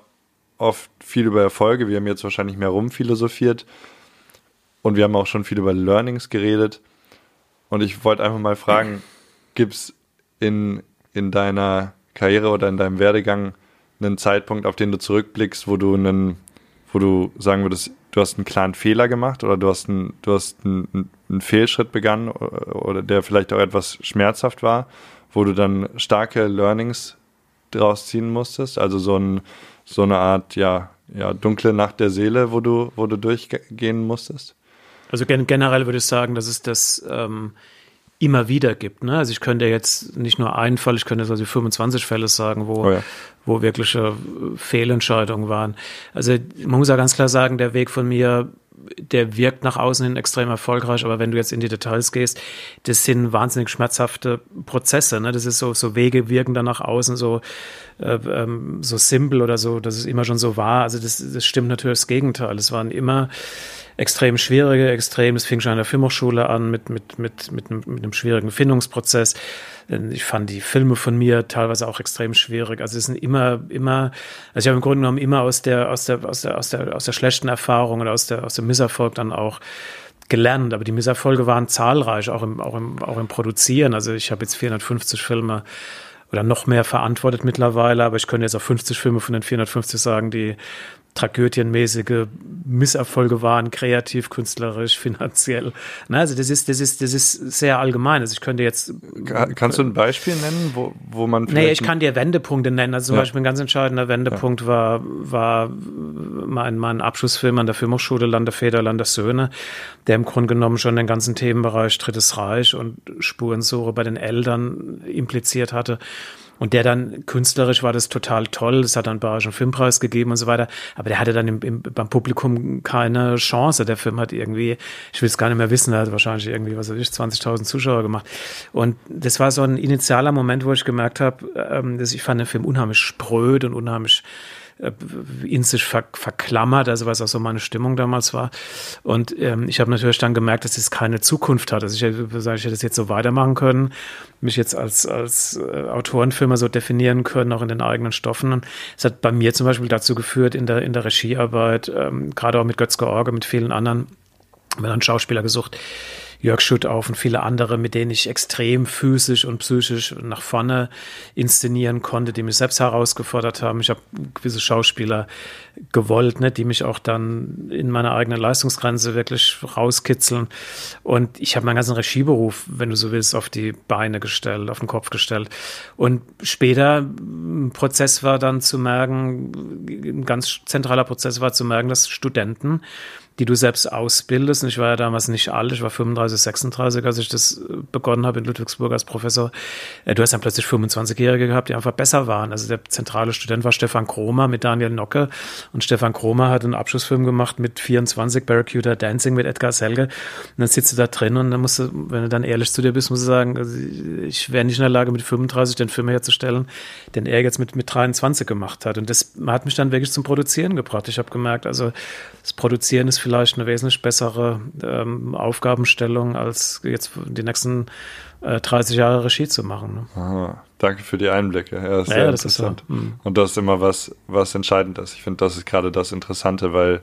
oft viel über Erfolge, wir haben jetzt wahrscheinlich mehr rumphilosophiert und wir haben auch schon viel über Learnings geredet. Und ich wollte einfach mal fragen, gibt es in, in deiner Karriere oder in deinem Werdegang einen Zeitpunkt, auf den du zurückblickst, wo du einen, wo du sagen würdest, du hast einen klaren Fehler gemacht oder du hast einen, du hast einen, einen Fehlschritt begangen oder der vielleicht auch etwas schmerzhaft war, wo du dann starke Learnings draus ziehen musstest, also so, ein, so eine Art, ja, ja, dunkle Nacht der Seele, wo du, wo du durchgehen musstest? Also generell würde ich sagen, dass es das ähm, immer wieder gibt. Ne? Also ich könnte jetzt nicht nur einen Fall, ich könnte jetzt also 25 Fälle sagen, wo, oh ja. wo wirkliche Fehlentscheidungen waren. Also man muss ja ganz klar sagen, der Weg von mir der wirkt nach außen hin extrem erfolgreich, aber wenn du jetzt in die Details gehst, das sind wahnsinnig schmerzhafte Prozesse. Ne? Das ist so, so Wege wirken dann nach außen so, äh, ähm, so simpel oder so, dass es immer schon so war. Also das, das stimmt natürlich das Gegenteil. Es waren immer extrem schwierige, extrem, das fing schon an der Filmhochschule an mit, mit, mit, mit, einem, mit einem schwierigen Findungsprozess. Ich fand die Filme von mir teilweise auch extrem schwierig. Also es sind immer, immer, also ich habe im Grunde genommen immer aus der, aus der, aus der, aus der, aus der schlechten Erfahrung oder aus der, aus dem Misserfolg dann auch gelernt. Aber die Misserfolge waren zahlreich, auch im, auch im, auch im Produzieren. Also ich habe jetzt 450 Filme oder noch mehr verantwortet mittlerweile, aber ich könnte jetzt auch 50 Filme von den 450 sagen, die tragödienmäßige Misserfolge waren, kreativ, künstlerisch, finanziell. Na, also das ist, das ist, das ist sehr allgemein. Also ich könnte jetzt. Kannst du ein Beispiel nennen, wo, wo man Nee, ich kann dir Wendepunkte nennen. Also zum ja. Beispiel ein ganz entscheidender Wendepunkt ja. war, war mein, mein Abschlussfilm an der Filmhochschule Landefeder, Landessöhne, der im Grunde genommen schon den ganzen Themenbereich Drittes Reich und Spurensuche bei den Eltern impliziert hatte. Und der dann künstlerisch war das total toll. Es hat dann einen Bayerischen Filmpreis gegeben und so weiter. Aber der hatte dann im, im, beim Publikum keine Chance. Der Film hat irgendwie, ich will es gar nicht mehr wissen, er hat wahrscheinlich irgendwie, was weiß ich, 20.000 Zuschauer gemacht. Und das war so ein initialer Moment, wo ich gemerkt habe, ähm, dass ich fand den Film unheimlich spröd und unheimlich in sich ver verklammert, also was auch so meine Stimmung damals war. Und ähm, ich habe natürlich dann gemerkt, dass es keine Zukunft hat. Also ich ich hätte das jetzt so weitermachen können, mich jetzt als, als äh, Autorenfilmer so definieren können, auch in den eigenen Stoffen. Und es hat bei mir zum Beispiel dazu geführt, in der, in der Regiearbeit, ähm, gerade auch mit Götz George, mit vielen anderen, wenn einen Schauspieler gesucht, Jörg Schüttauf und viele andere, mit denen ich extrem physisch und psychisch nach vorne inszenieren konnte, die mich selbst herausgefordert haben. Ich habe gewisse Schauspieler gewollt, ne, die mich auch dann in meiner eigenen Leistungsgrenze wirklich rauskitzeln. Und ich habe meinen ganzen Regieberuf, wenn du so willst, auf die Beine gestellt, auf den Kopf gestellt. Und später ein Prozess war dann zu merken, ein ganz zentraler Prozess war zu merken, dass Studenten die du selbst ausbildest. Und ich war ja damals nicht alt, ich war 35, 36, als ich das äh, begonnen habe in Ludwigsburg als Professor. Äh, du hast dann plötzlich 25-Jährige gehabt, die einfach besser waren. Also der zentrale Student war Stefan Kromer mit Daniel Nocke. Und Stefan Kromer hat einen Abschlussfilm gemacht mit 24, Barracuda Dancing mit Edgar Selge. Und dann sitzt du da drin und dann musst du, wenn du dann ehrlich zu dir bist, musst du sagen, also ich wäre nicht in der Lage, mit 35 den Film herzustellen, den er jetzt mit, mit 23 gemacht hat. Und das hat mich dann wirklich zum Produzieren gebracht. Ich habe gemerkt, also das Produzieren ist vielleicht eine wesentlich bessere ähm, Aufgabenstellung, als jetzt die nächsten äh, 30 Jahre Regie zu machen. Ne? Aha, danke für die Einblicke. Ja, ist ja, sehr das interessant. Ist so. mhm. Und das ist immer was, was entscheidend ist. Ich finde, das ist gerade das Interessante, weil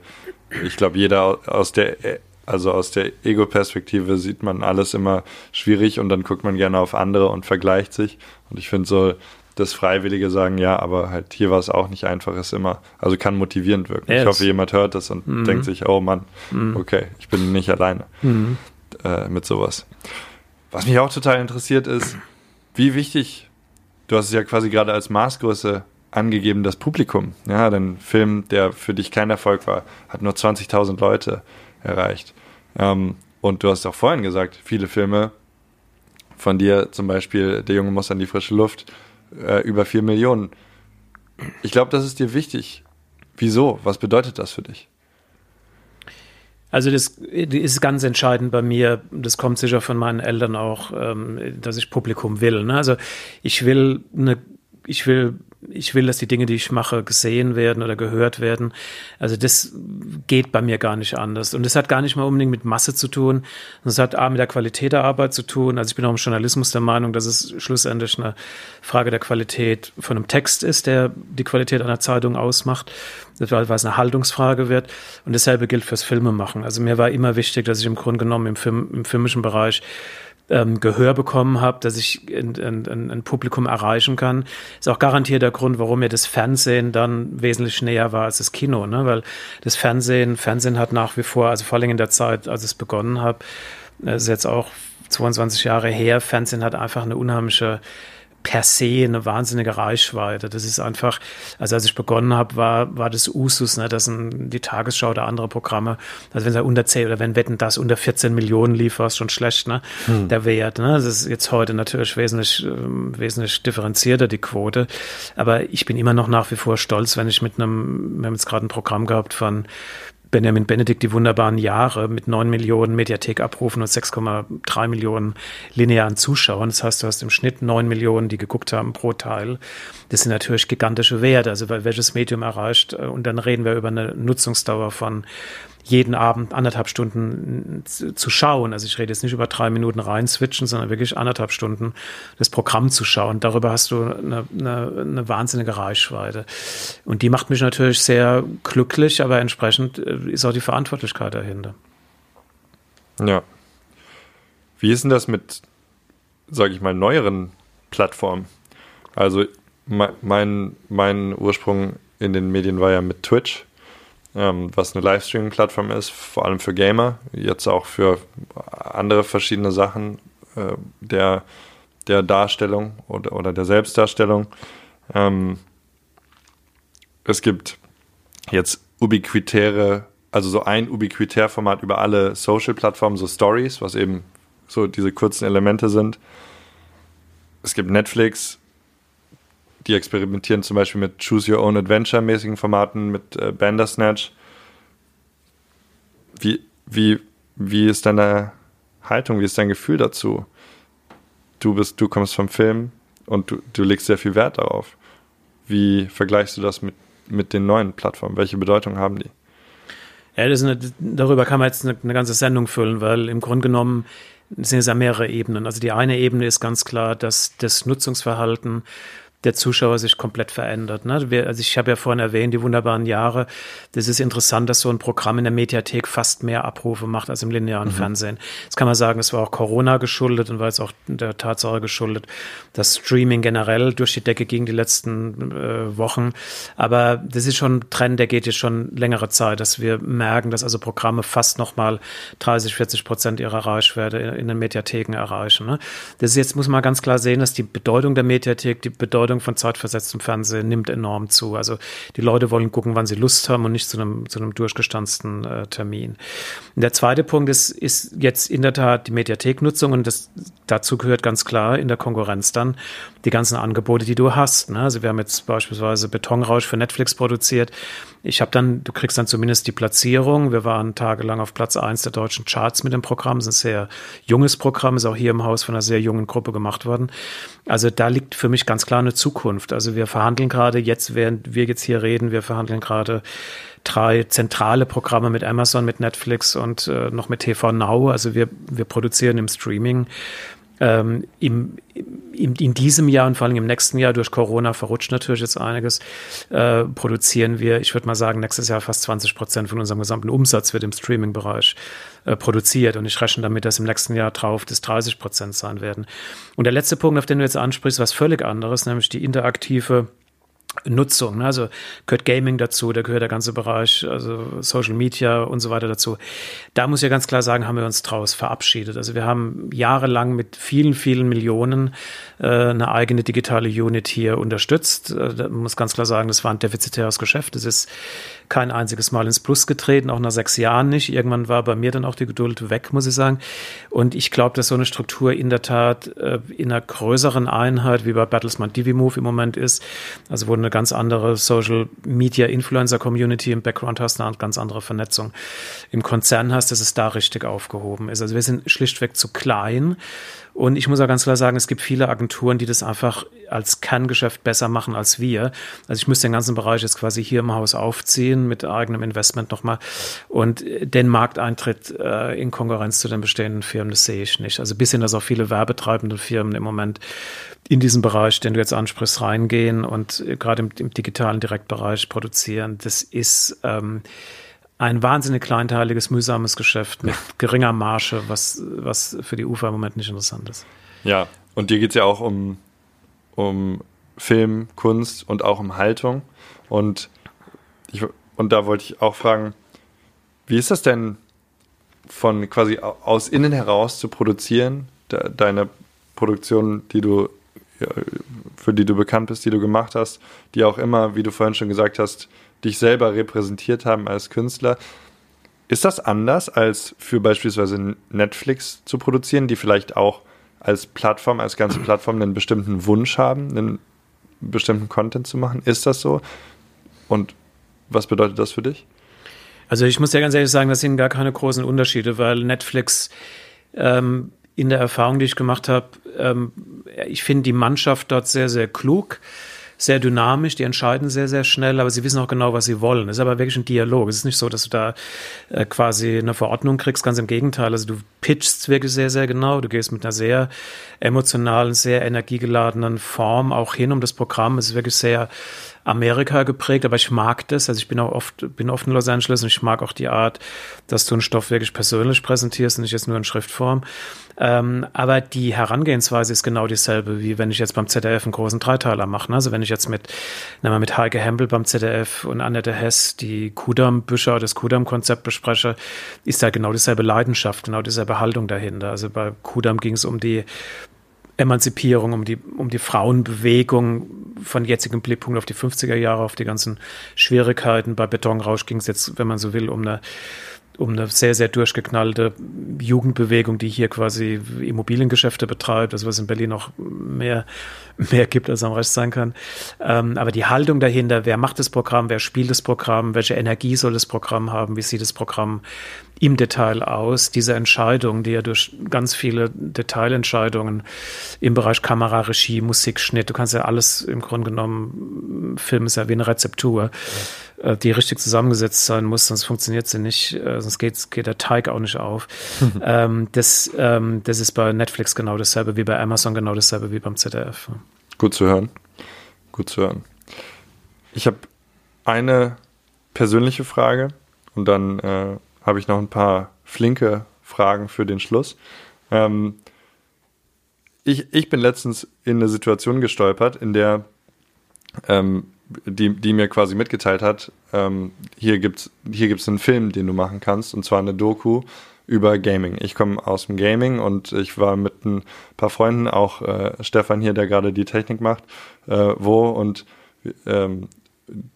ich glaube, jeder aus der also aus der Ego-Perspektive sieht man alles immer schwierig und dann guckt man gerne auf andere und vergleicht sich. Und ich finde so, das Freiwillige sagen, ja, aber halt hier war es auch nicht einfach, ist immer, also kann motivierend wirken. Yes. Ich hoffe, jemand hört das und mhm. denkt sich, oh Mann, mhm. okay, ich bin nicht alleine mhm. äh, mit sowas. Was mich auch total interessiert ist, wie wichtig, du hast es ja quasi gerade als Maßgröße angegeben, das Publikum. Ja, dein Film, der für dich kein Erfolg war, hat nur 20.000 Leute erreicht. Ähm, und du hast auch vorhin gesagt, viele Filme von dir, zum Beispiel Der Junge muss an die frische Luft, äh, über vier Millionen. Ich glaube, das ist dir wichtig. Wieso? Was bedeutet das für dich? Also das ist ganz entscheidend bei mir. Das kommt sicher von meinen Eltern auch, ähm, dass ich Publikum will. Ne? Also ich will eine, ich will ich will, dass die Dinge, die ich mache, gesehen werden oder gehört werden. Also das geht bei mir gar nicht anders. Und das hat gar nicht mal unbedingt mit Masse zu tun. Das hat A mit der Qualität der Arbeit zu tun. Also ich bin auch im Journalismus der Meinung, dass es schlussendlich eine Frage der Qualität von einem Text ist, der die Qualität einer Zeitung ausmacht. Weil es eine Haltungsfrage wird. Und dasselbe gilt fürs Filmemachen. Also mir war immer wichtig, dass ich im Grunde genommen im, Film, im filmischen Bereich ähm, Gehör bekommen habe, dass ich ein, ein, ein, Publikum erreichen kann. Ist auch garantiert der Grund, warum mir das Fernsehen dann wesentlich näher war als das Kino, ne? weil das Fernsehen, Fernsehen hat nach wie vor, also vor allem in der Zeit, als ich begonnen habe, das ist jetzt auch 22 Jahre her, Fernsehen hat einfach eine unheimliche per se eine wahnsinnige Reichweite. Das ist einfach, also als ich begonnen habe, war, war das Usus, ne, das sind die Tagesschau oder andere Programme. Also wenn es unter 10 oder wenn Wetten das unter 14 Millionen lief, war es schon schlecht, ne? Hm. Der Wert, ne? Das ist jetzt heute natürlich wesentlich, äh, wesentlich differenzierter, die Quote. Aber ich bin immer noch nach wie vor stolz, wenn ich mit einem, wir haben jetzt gerade ein Programm gehabt von Benjamin Benedikt die wunderbaren Jahre mit 9 Millionen Mediathek-Abrufen und 6,3 Millionen linearen Zuschauern. Das heißt, du hast im Schnitt 9 Millionen, die geguckt haben pro Teil. Das sind natürlich gigantische Werte, also welches Medium erreicht. Und dann reden wir über eine Nutzungsdauer von jeden Abend anderthalb Stunden zu schauen. Also ich rede jetzt nicht über drei Minuten rein switchen, sondern wirklich anderthalb Stunden das Programm zu schauen. Darüber hast du eine, eine, eine wahnsinnige Reichweite. Und die macht mich natürlich sehr glücklich, aber entsprechend äh, ist auch die Verantwortlichkeit dahinter. Ja. Wie ist denn das mit, sage ich mal, neueren Plattformen? Also mein, mein Ursprung in den Medien war ja mit Twitch ähm, was eine Livestreaming-Plattform ist, vor allem für Gamer, jetzt auch für andere verschiedene Sachen äh, der, der Darstellung oder, oder der Selbstdarstellung. Ähm, es gibt jetzt ubiquitäre, also so ein Ubiquitär-Format über alle Social-Plattformen, so Stories, was eben so diese kurzen Elemente sind. Es gibt Netflix, die experimentieren zum Beispiel mit Choose Your Own Adventure-mäßigen Formaten, mit äh, Bandersnatch. Wie, wie, wie ist deine Haltung, wie ist dein Gefühl dazu? Du bist, du kommst vom Film und du, du legst sehr viel Wert darauf. Wie vergleichst du das mit, mit den neuen Plattformen? Welche Bedeutung haben die? Ja, das eine, darüber kann man jetzt eine, eine, ganze Sendung füllen, weil im Grunde genommen sind es ja mehrere Ebenen. Also die eine Ebene ist ganz klar, dass das Nutzungsverhalten der Zuschauer sich komplett verändert. Ne? Wir, also ich habe ja vorhin erwähnt, die wunderbaren Jahre. Das ist interessant, dass so ein Programm in der Mediathek fast mehr Abrufe macht als im linearen mhm. Fernsehen. Jetzt kann man sagen, es war auch Corona geschuldet und war jetzt auch der Tatsache geschuldet, dass Streaming generell durch die Decke ging die letzten äh, Wochen. Aber das ist schon ein Trend, der geht jetzt schon längere Zeit, dass wir merken, dass also Programme fast nochmal 30, 40 Prozent ihrer Reichweite in, in den Mediatheken erreichen. Ne? Das ist jetzt, muss man ganz klar sehen, dass die Bedeutung der Mediathek, die Bedeutung Bedeutung von zeitversetztem Fernsehen nimmt enorm zu. Also die Leute wollen gucken, wann sie Lust haben und nicht zu einem, zu einem durchgestanzten äh, Termin. Und der zweite Punkt ist, ist jetzt in der Tat die Mediatheknutzung und das, dazu gehört ganz klar in der Konkurrenz dann die ganzen Angebote, die du hast. Ne? Also wir haben jetzt beispielsweise Betonrausch für Netflix produziert. Ich habe dann, du kriegst dann zumindest die Platzierung. Wir waren tagelang auf Platz eins der deutschen Charts mit dem Programm. Es ist ein sehr junges Programm, ist auch hier im Haus von einer sehr jungen Gruppe gemacht worden. Also da liegt für mich ganz klar eine Zukunft. Also wir verhandeln gerade jetzt, während wir jetzt hier reden, wir verhandeln gerade drei zentrale Programme mit Amazon, mit Netflix und äh, noch mit TV Now. Also wir, wir produzieren im Streaming ähm, im, im, in diesem Jahr und vor allem im nächsten Jahr durch Corona verrutscht natürlich jetzt einiges, äh, produzieren wir, ich würde mal sagen, nächstes Jahr fast 20 Prozent von unserem gesamten Umsatz wird im Streaming-Bereich äh, produziert und ich rechne damit, dass im nächsten Jahr drauf das 30 Prozent sein werden. Und der letzte Punkt, auf den du jetzt ansprichst, was völlig anderes, nämlich die interaktive Nutzung. Ne? Also gehört Gaming dazu, da gehört der ganze Bereich, also Social Media und so weiter dazu. Da muss ich ganz klar sagen, haben wir uns draus verabschiedet. Also wir haben jahrelang mit vielen, vielen Millionen äh, eine eigene digitale Unit hier unterstützt. Äh, da muss ganz klar sagen, das war ein defizitäres Geschäft. Es ist kein einziges Mal ins Plus getreten, auch nach sechs Jahren nicht. Irgendwann war bei mir dann auch die Geduld weg, muss ich sagen. Und ich glaube, dass so eine Struktur in der Tat äh, in einer größeren Einheit, wie bei Battlesman Divimove im Moment ist, also wo eine ganz andere Social Media Influencer Community im Background hast, eine ganz andere Vernetzung im Konzern hast, dass es da richtig aufgehoben ist. Also wir sind schlichtweg zu klein und ich muss auch ganz klar sagen, es gibt viele Agenturen, die das einfach als Kerngeschäft besser machen als wir. Also ich müsste den ganzen Bereich jetzt quasi hier im Haus aufziehen mit eigenem Investment nochmal. Und den Markteintritt äh, in Konkurrenz zu den bestehenden Firmen, das sehe ich nicht. Also bis hin, dass auch viele werbetreibende Firmen im Moment in diesen Bereich, den du jetzt ansprichst, reingehen und gerade im, im digitalen Direktbereich produzieren. Das ist ähm, ein wahnsinnig kleinteiliges, mühsames Geschäft mit geringer Marge, was, was für die Ufer im Moment nicht interessant ist. Ja, und dir geht es ja auch um, um Film, Kunst und auch um Haltung. Und, ich, und da wollte ich auch fragen, wie ist das denn von quasi aus innen heraus zu produzieren, de, deine Produktion, die du für die du bekannt bist, die du gemacht hast, die auch immer, wie du vorhin schon gesagt hast, dich selber repräsentiert haben als Künstler. Ist das anders als für beispielsweise Netflix zu produzieren, die vielleicht auch als Plattform, als ganze Plattform einen bestimmten Wunsch haben, einen bestimmten Content zu machen? Ist das so? Und was bedeutet das für dich? Also ich muss ja ganz ehrlich sagen, das sind gar keine großen Unterschiede, weil Netflix ähm, in der Erfahrung, die ich gemacht habe, ähm, ich finde die Mannschaft dort sehr, sehr klug sehr dynamisch, die entscheiden sehr, sehr schnell, aber sie wissen auch genau, was sie wollen. Es ist aber wirklich ein Dialog. Es ist nicht so, dass du da äh, quasi eine Verordnung kriegst, ganz im Gegenteil. Also du pitchst wirklich sehr, sehr genau. Du gehst mit einer sehr emotionalen, sehr energiegeladenen Form auch hin um das Programm. Es ist wirklich sehr Amerika geprägt, aber ich mag das. Also ich bin auch oft, bin oft in Los Angeles und ich mag auch die Art, dass du einen Stoff wirklich persönlich präsentierst und nicht jetzt nur in Schriftform. Ähm, aber die Herangehensweise ist genau dieselbe, wie wenn ich jetzt beim ZDF einen großen Dreiteiler mache. Ne? Also wenn ich jetzt mit, mal, mit Heike Hempel beim ZDF und Annette Hess die Kudam-Bücher, das Kudam-Konzept bespreche, ist da genau dieselbe Leidenschaft, genau dieselbe Haltung dahinter. Also bei Kudam ging es um die Emanzipierung, um die, um die Frauenbewegung von jetzigem Blickpunkt auf die 50er Jahre, auf die ganzen Schwierigkeiten. Bei Betonrausch ging es jetzt, wenn man so will, um eine um eine sehr, sehr durchgeknallte Jugendbewegung, die hier quasi Immobiliengeschäfte betreibt, also was in Berlin noch mehr, mehr gibt, als am Rest sein kann. Ähm, aber die Haltung dahinter, wer macht das Programm, wer spielt das Programm, welche Energie soll das Programm haben, wie sieht das Programm im Detail aus, diese Entscheidung, die ja durch ganz viele Detailentscheidungen im Bereich Kamera, Regie, Musik, Schnitt, du kannst ja alles im Grunde genommen, Film ist ja wie eine Rezeptur. Ja äh, die richtig zusammengesetzt sein muss, sonst funktioniert sie nicht, äh, sonst geht, geht der Teig auch nicht auf. Mhm. Ähm, das, ähm, das ist bei Netflix genau dasselbe wie bei Amazon, genau dasselbe wie beim ZDF. Gut zu hören. Gut zu hören. Ich habe eine persönliche Frage und dann äh, habe ich noch ein paar flinke Fragen für den Schluss. Ähm, ich, ich bin letztens in eine Situation gestolpert, in der ähm, die, die mir quasi mitgeteilt hat, ähm, hier gibt's hier gibt's einen Film, den du machen kannst, und zwar eine Doku über Gaming. Ich komme aus dem Gaming und ich war mit ein paar Freunden, auch äh, Stefan hier, der gerade die Technik macht, äh, wo und ähm,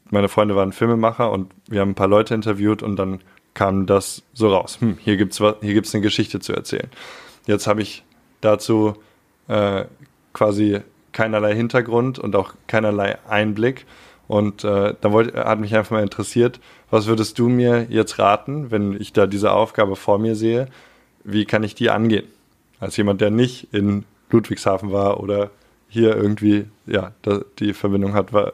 meine Freunde waren Filmemacher und wir haben ein paar Leute interviewt und dann kam das so raus. Hm, hier gibt's was, hier gibt's eine Geschichte zu erzählen. Jetzt habe ich dazu äh, quasi keinerlei Hintergrund und auch keinerlei Einblick. Und äh, da wollte, hat mich einfach mal interessiert, was würdest du mir jetzt raten, wenn ich da diese Aufgabe vor mir sehe? Wie kann ich die angehen? Als jemand, der nicht in Ludwigshafen war oder hier irgendwie ja, die Verbindung hat, war,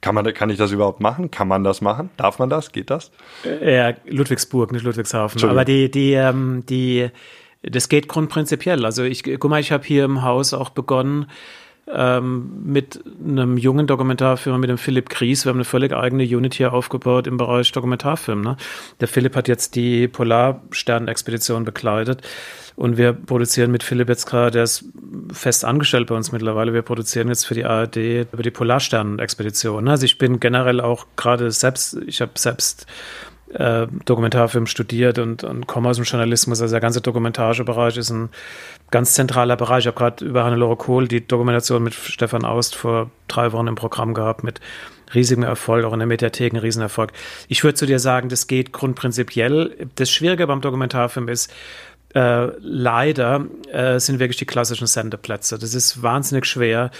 kann, man, kann ich das überhaupt machen? Kann man das machen? Darf man das? Geht das? Äh, ja, Ludwigsburg, nicht Ludwigshafen. Aber die, die, ähm, die, das geht grundprinzipiell. Also ich, guck mal, ich habe hier im Haus auch begonnen, ähm, mit einem jungen Dokumentarfilmer, mit dem Philipp Gries. Wir haben eine völlig eigene Unit hier aufgebaut im Bereich Dokumentarfilm. Ne? Der Philipp hat jetzt die Polarsternexpedition bekleidet. Und wir produzieren mit Philipp jetzt gerade, der ist fest angestellt bei uns mittlerweile. Wir produzieren jetzt für die ARD über die Polarsternexpedition. Ne? Also ich bin generell auch gerade selbst, ich habe selbst äh, Dokumentarfilm studiert und, und komme aus dem Journalismus. Also der ganze Dokumentagebereich ist ein ganz zentraler Bereich. Ich habe gerade über Hannelore Kohl die Dokumentation mit Stefan Aust vor drei Wochen im Programm gehabt mit riesigem Erfolg, auch in der Mediathek ein Riesenerfolg. Ich würde zu dir sagen, das geht grundprinzipiell. Das Schwierige beim Dokumentarfilm ist, äh, leider äh, sind wirklich die klassischen Sendeplätze. Das ist wahnsinnig schwer,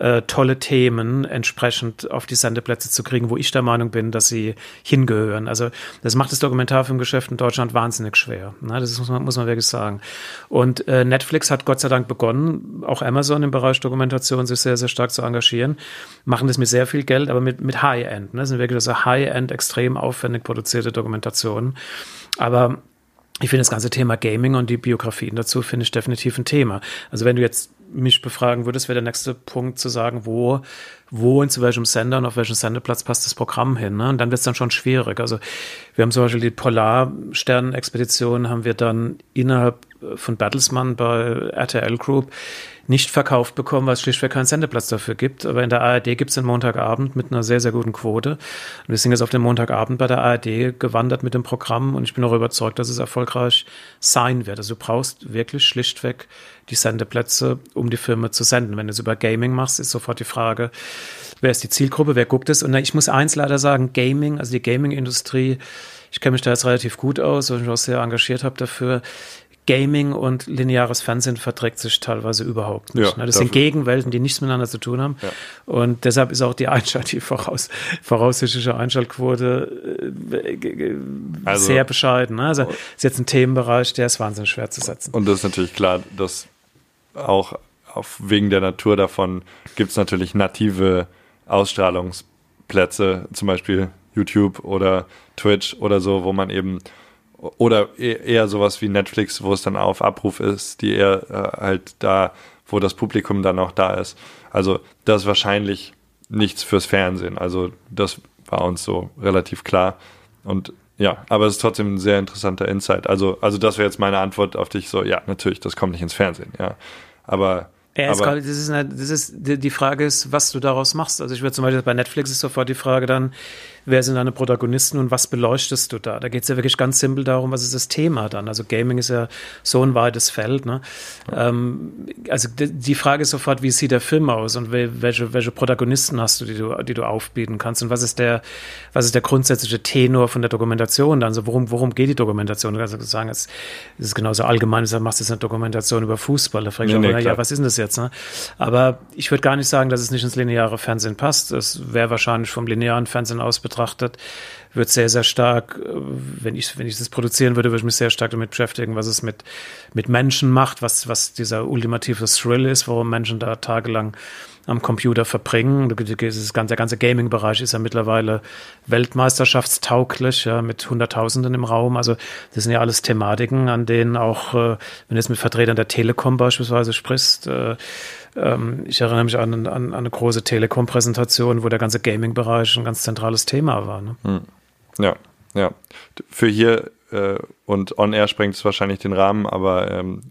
äh, tolle Themen entsprechend auf die Sendeplätze zu kriegen, wo ich der Meinung bin, dass sie hingehören. Also das macht das Dokumentarfilmgeschäft in Deutschland wahnsinnig schwer. Ne? Das muss man, muss man wirklich sagen. Und äh, Netflix hat Gott sei Dank begonnen, auch Amazon im Bereich Dokumentation sich sehr, sehr stark zu engagieren, machen das mit sehr viel Geld, aber mit, mit High-End. Ne? Das sind wirklich so High-End, extrem aufwendig produzierte Dokumentationen. Aber ich finde das ganze Thema Gaming und die Biografien dazu finde ich definitiv ein Thema. Also wenn du jetzt mich befragen würdest, wäre der nächste Punkt zu sagen, wo, wo und zu welchem Sender und auf welchem Sendeplatz passt das Programm hin. Ne? Und dann wird es dann schon schwierig. Also wir haben zum Beispiel die Polarsternexpedition, haben wir dann innerhalb von Bertelsmann bei RTL Group nicht verkauft bekommen, weil es schlichtweg keinen Sendeplatz dafür gibt. Aber in der ARD gibt es den Montagabend mit einer sehr, sehr guten Quote. Und wir sind jetzt auf den Montagabend bei der ARD gewandert mit dem Programm und ich bin auch überzeugt, dass es erfolgreich sein wird. Also du brauchst wirklich schlichtweg die Sendeplätze, um die Filme zu senden. Wenn du es über Gaming machst, ist sofort die Frage, wer ist die Zielgruppe, wer guckt es? Und ich muss eins leider sagen, Gaming, also die Gaming-Industrie, ich kenne mich da jetzt relativ gut aus, weil ich mich auch sehr engagiert habe dafür. Gaming und lineares Fernsehen verträgt sich teilweise überhaupt nicht. Ja, ne? das sind Gegenwelten, die nichts miteinander zu tun haben. Ja. Und deshalb ist auch die Einschalt, die voraus, voraussichtliche Einschaltquote äh, also, sehr bescheiden. Ne? Also ist jetzt ein Themenbereich, der ist wahnsinnig schwer zu setzen. Und das ist natürlich klar, dass auch auf, wegen der Natur davon gibt es natürlich native Ausstrahlungsplätze, zum Beispiel YouTube oder Twitch oder so, wo man eben oder e-, eher sowas wie Netflix, wo es dann auf Abruf ist, die eher äh, halt da, wo das Publikum dann auch da ist. Also das ist wahrscheinlich nichts fürs Fernsehen. Also das war uns so relativ klar. Und ja, aber es ist trotzdem ein sehr interessanter Insight. Also, also das wäre jetzt meine Antwort auf dich so, ja, natürlich, das kommt nicht ins Fernsehen, ja. Aber ja, aber das ist, eine, das ist die Frage ist, was du daraus machst. Also ich würde zum Beispiel bei Netflix ist sofort die Frage dann, wer sind deine Protagonisten und was beleuchtest du da? Da geht es ja wirklich ganz simpel darum, was ist das Thema dann? Also Gaming ist ja so ein weites Feld. Ne? Ja. Ähm, also die Frage ist sofort, wie sieht der Film aus und welche, welche Protagonisten hast du die, du, die du aufbieten kannst und was ist der, was ist der grundsätzliche Tenor von der Dokumentation dann? Also worum, worum geht die Dokumentation? Also sagen, es ist genauso allgemein, du machst jetzt eine Dokumentation über Fußball. Da frage ich nee, auch, nee, ja, was ist denn das jetzt? Ne? Aber ich würde gar nicht sagen, dass es nicht ins lineare Fernsehen passt. Es wäre wahrscheinlich vom linearen Fernsehen aus betrachtet betrachtet, wird sehr, sehr stark, äh, wenn ich, wenn ich das produzieren würde, würde ich mich sehr stark damit beschäftigen, was es mit, mit Menschen macht, was, was dieser ultimative Thrill ist, warum Menschen da tagelang am Computer verbringen. Das ganze, der ganze Gaming-Bereich ist ja mittlerweile weltmeisterschaftstauglich, ja, mit Hunderttausenden im Raum. Also das sind ja alles Thematiken, an denen auch, äh, wenn du jetzt mit Vertretern der Telekom beispielsweise sprichst, äh, ähm, ich erinnere mich an, an, an eine große Telekom-Präsentation, wo der ganze Gaming-Bereich ein ganz zentrales Thema war. Ne? Hm. Ja, ja. Für hier äh, und On-Air sprengt es wahrscheinlich den Rahmen, aber ähm,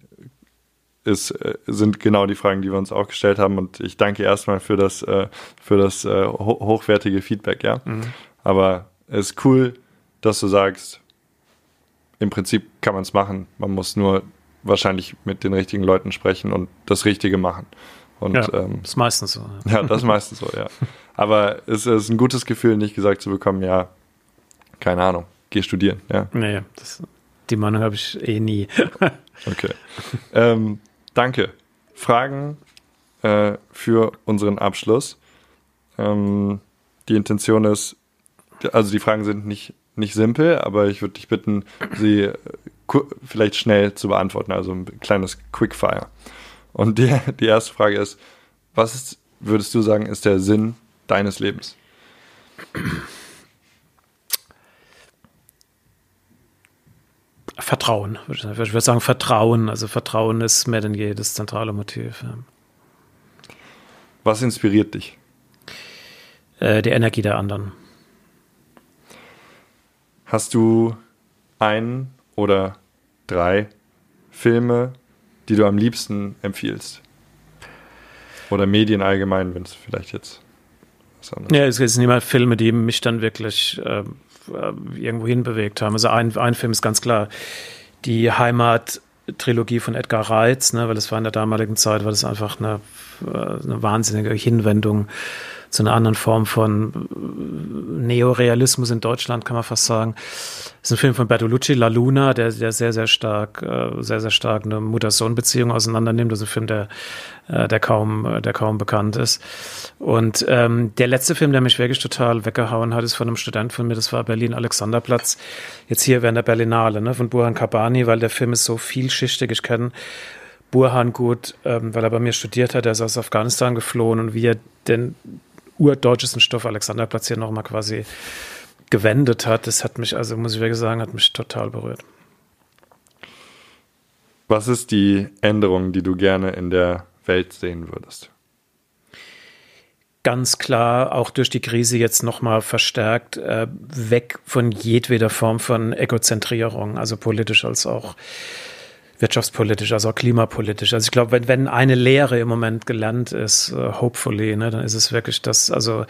ist, äh, sind genau die Fragen, die wir uns auch gestellt haben. Und ich danke erstmal für das, äh, für das äh, ho hochwertige Feedback, ja. Mhm. Aber es ist cool, dass du sagst, im Prinzip kann man es machen. Man muss nur wahrscheinlich mit den richtigen Leuten sprechen und das Richtige machen. Und, ja, ähm, ist meistens so. Ja. ja, das ist meistens so, ja. Aber es ist ein gutes Gefühl, nicht gesagt zu bekommen, ja, keine Ahnung, geh studieren, ja. Nee, das, die Meinung habe ich eh nie. okay. Ähm, danke. Fragen äh, für unseren Abschluss. Ähm, die Intention ist, also die Fragen sind nicht, nicht simpel, aber ich würde dich bitten, sie äh, vielleicht schnell zu beantworten, also ein kleines Quickfire. Und die, die erste Frage ist, was ist, würdest du sagen, ist der Sinn deines Lebens? Vertrauen. Ich würde sagen Vertrauen. Also Vertrauen ist mehr denn je das zentrale Motiv. Ja. Was inspiriert dich? Äh, die Energie der anderen. Hast du einen oder drei Filme, die du am liebsten empfiehlst? Oder Medien allgemein, wenn es vielleicht jetzt was anderes Ja, es sind immer Filme, die mich dann wirklich äh, irgendwo hinbewegt haben. Also ein, ein Film ist ganz klar die Heimat-Trilogie von Edgar Reitz, ne, weil es war in der damaligen Zeit, war das einfach eine, äh, eine wahnsinnige Hinwendung zu einer anderen Form von Neorealismus in Deutschland, kann man fast sagen. Das ist ein Film von Bertolucci, La Luna, der, der sehr, sehr stark, äh, sehr, sehr stark eine Mutter-Sohn-Beziehung auseinandernimmt. Das ist ein Film, der, äh, der kaum, der kaum bekannt ist. Und ähm, der letzte Film, der mich wirklich total weggehauen hat, ist von einem Student von mir, das war Berlin Alexanderplatz. Jetzt hier während der Berlinale, ne, von Burhan Kabani, weil der Film ist so vielschichtig. Ich kenne Burhan gut, ähm, weil er bei mir studiert hat. Er ist aus Afghanistan geflohen und wie er den urdeutschesten Stoff Alexanderplatz hier nochmal quasi gewendet hat, das hat mich, also muss ich wirklich sagen, hat mich total berührt. Was ist die Änderung, die du gerne in der Welt sehen würdest? Ganz klar, auch durch die Krise jetzt nochmal verstärkt, äh, weg von jedweder Form von Egozentrierung, also politisch als auch wirtschaftspolitisch, also auch klimapolitisch. Also ich glaube, wenn, wenn eine Lehre im Moment gelernt ist, uh, hopefully, ne, dann ist es wirklich das, also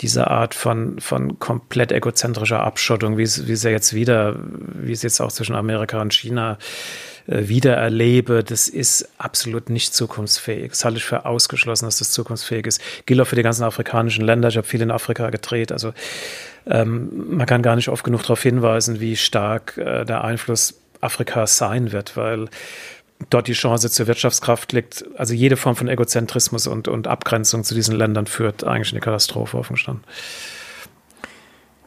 diese Art von, von komplett egozentrischer Abschottung, wie es, ja jetzt wieder, wie es jetzt auch zwischen Amerika und China äh, wieder erlebe, das ist absolut nicht zukunftsfähig. Das halte ich für ausgeschlossen, dass das zukunftsfähig ist. Gilt auch für die ganzen afrikanischen Länder. Ich habe viel in Afrika gedreht. Also ähm, man kann gar nicht oft genug darauf hinweisen, wie stark äh, der Einfluss Afrikas sein wird, weil dort die Chance zur Wirtschaftskraft liegt. Also jede Form von Egozentrismus und, und Abgrenzung zu diesen Ländern führt eigentlich in die Katastrophe offen gestanden.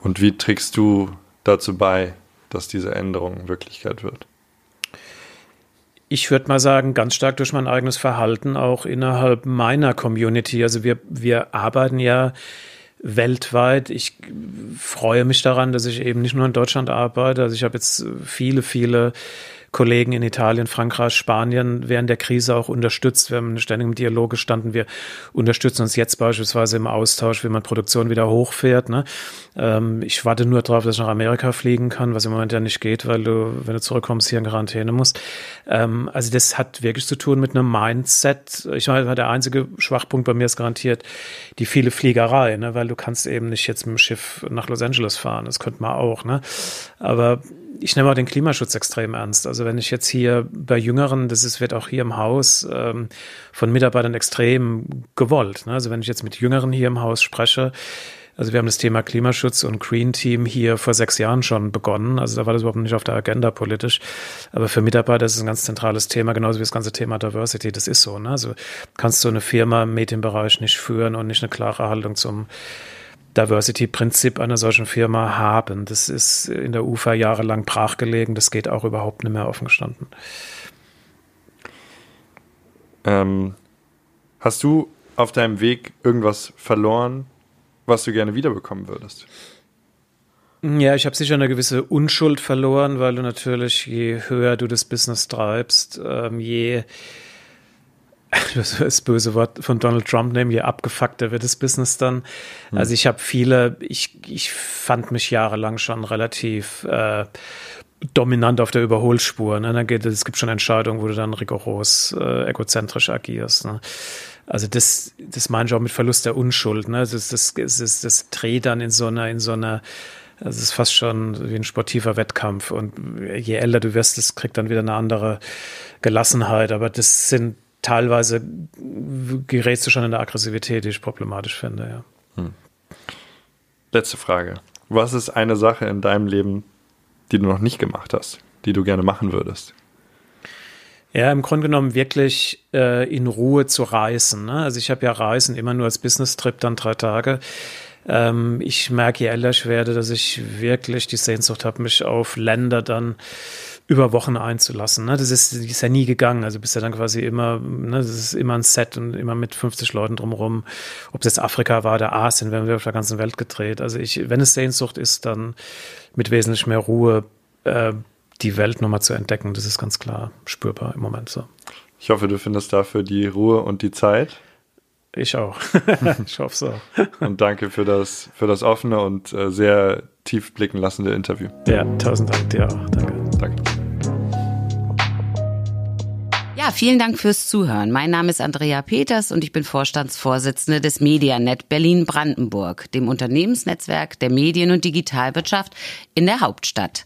Und wie trägst du dazu bei, dass diese Änderung Wirklichkeit wird? Ich würde mal sagen, ganz stark durch mein eigenes Verhalten, auch innerhalb meiner Community. Also wir, wir arbeiten ja weltweit. Ich freue mich daran, dass ich eben nicht nur in Deutschland arbeite. Also ich habe jetzt viele, viele Kollegen in Italien, Frankreich, Spanien während der Krise auch unterstützt. Wir haben ständig im Dialog gestanden. Wir unterstützen uns jetzt beispielsweise im Austausch, wie man Produktion wieder hochfährt. Ne? Ähm, ich warte nur darauf, dass ich nach Amerika fliegen kann, was im Moment ja nicht geht, weil du, wenn du zurückkommst, hier in Quarantäne musst. Ähm, also das hat wirklich zu tun mit einem Mindset. Ich meine, der einzige Schwachpunkt bei mir ist garantiert die viele Fliegerei, ne? weil du kannst eben nicht jetzt mit dem Schiff nach Los Angeles fahren. Das könnte man auch. Ne? Aber ich nehme auch den Klimaschutz extrem ernst. Also wenn ich jetzt hier bei Jüngeren, das ist, wird auch hier im Haus ähm, von Mitarbeitern extrem gewollt. Ne? Also wenn ich jetzt mit Jüngeren hier im Haus spreche, also wir haben das Thema Klimaschutz und Green Team hier vor sechs Jahren schon begonnen. Also da war das überhaupt nicht auf der Agenda politisch. Aber für Mitarbeiter ist es ein ganz zentrales Thema, genauso wie das ganze Thema Diversity. Das ist so. Ne? Also kannst du eine Firma im Medienbereich nicht führen und nicht eine klare Haltung zum Diversity-Prinzip einer solchen Firma haben. Das ist in der UFA jahrelang brachgelegen. Das geht auch überhaupt nicht mehr offen gestanden. Ähm, hast du auf deinem Weg irgendwas verloren, was du gerne wiederbekommen würdest? Ja, ich habe sicher eine gewisse Unschuld verloren, weil du natürlich, je höher du das Business treibst, ähm, je das böse Wort von Donald Trump nehmen, je abgefuckter wird das Business dann. Mhm. Also ich habe viele, ich, ich fand mich jahrelang schon relativ äh, dominant auf der Überholspur. Ne? Da geht, es gibt schon Entscheidungen, wo du dann rigoros äh, egozentrisch agierst. Ne? Also das, das meine ich auch mit Verlust der Unschuld. Ne? Das, das, das, das, das dreht dann in so einer, in so einer es ist fast schon wie ein sportiver Wettkampf. Und je älter du wirst, das kriegt dann wieder eine andere Gelassenheit. Aber das sind teilweise gerätst du schon in der Aggressivität, die ich problematisch finde, ja. Hm. Letzte Frage. Was ist eine Sache in deinem Leben, die du noch nicht gemacht hast, die du gerne machen würdest? Ja, im Grunde genommen wirklich äh, in Ruhe zu reisen. Ne? Also ich habe ja Reisen immer nur als Business-Trip, dann drei Tage. Ähm, ich merke, je älter ich werde, dass ich wirklich die Sehnsucht habe, mich auf Länder dann über Wochen einzulassen. Ne? Das ist, ist ja nie gegangen. Also bist ja dann quasi immer, ne, das ist immer ein Set und immer mit 50 Leuten drumherum. Ob es jetzt Afrika war oder Asien, werden wir auf der ganzen Welt gedreht. Also ich, wenn es Sehnsucht ist, dann mit wesentlich mehr Ruhe äh, die Welt nochmal zu entdecken. Das ist ganz klar spürbar im Moment so. Ich hoffe, du findest dafür die Ruhe und die Zeit. Ich auch. ich hoffe so. und danke für das, für das offene und äh, sehr tief blicken lassende Interview. Ja, tausend Dank dir auch. Danke. Danke. Ja, vielen Dank fürs Zuhören. Mein Name ist Andrea Peters und ich bin Vorstandsvorsitzende des Medianet Berlin-Brandenburg, dem Unternehmensnetzwerk der Medien- und Digitalwirtschaft in der Hauptstadt.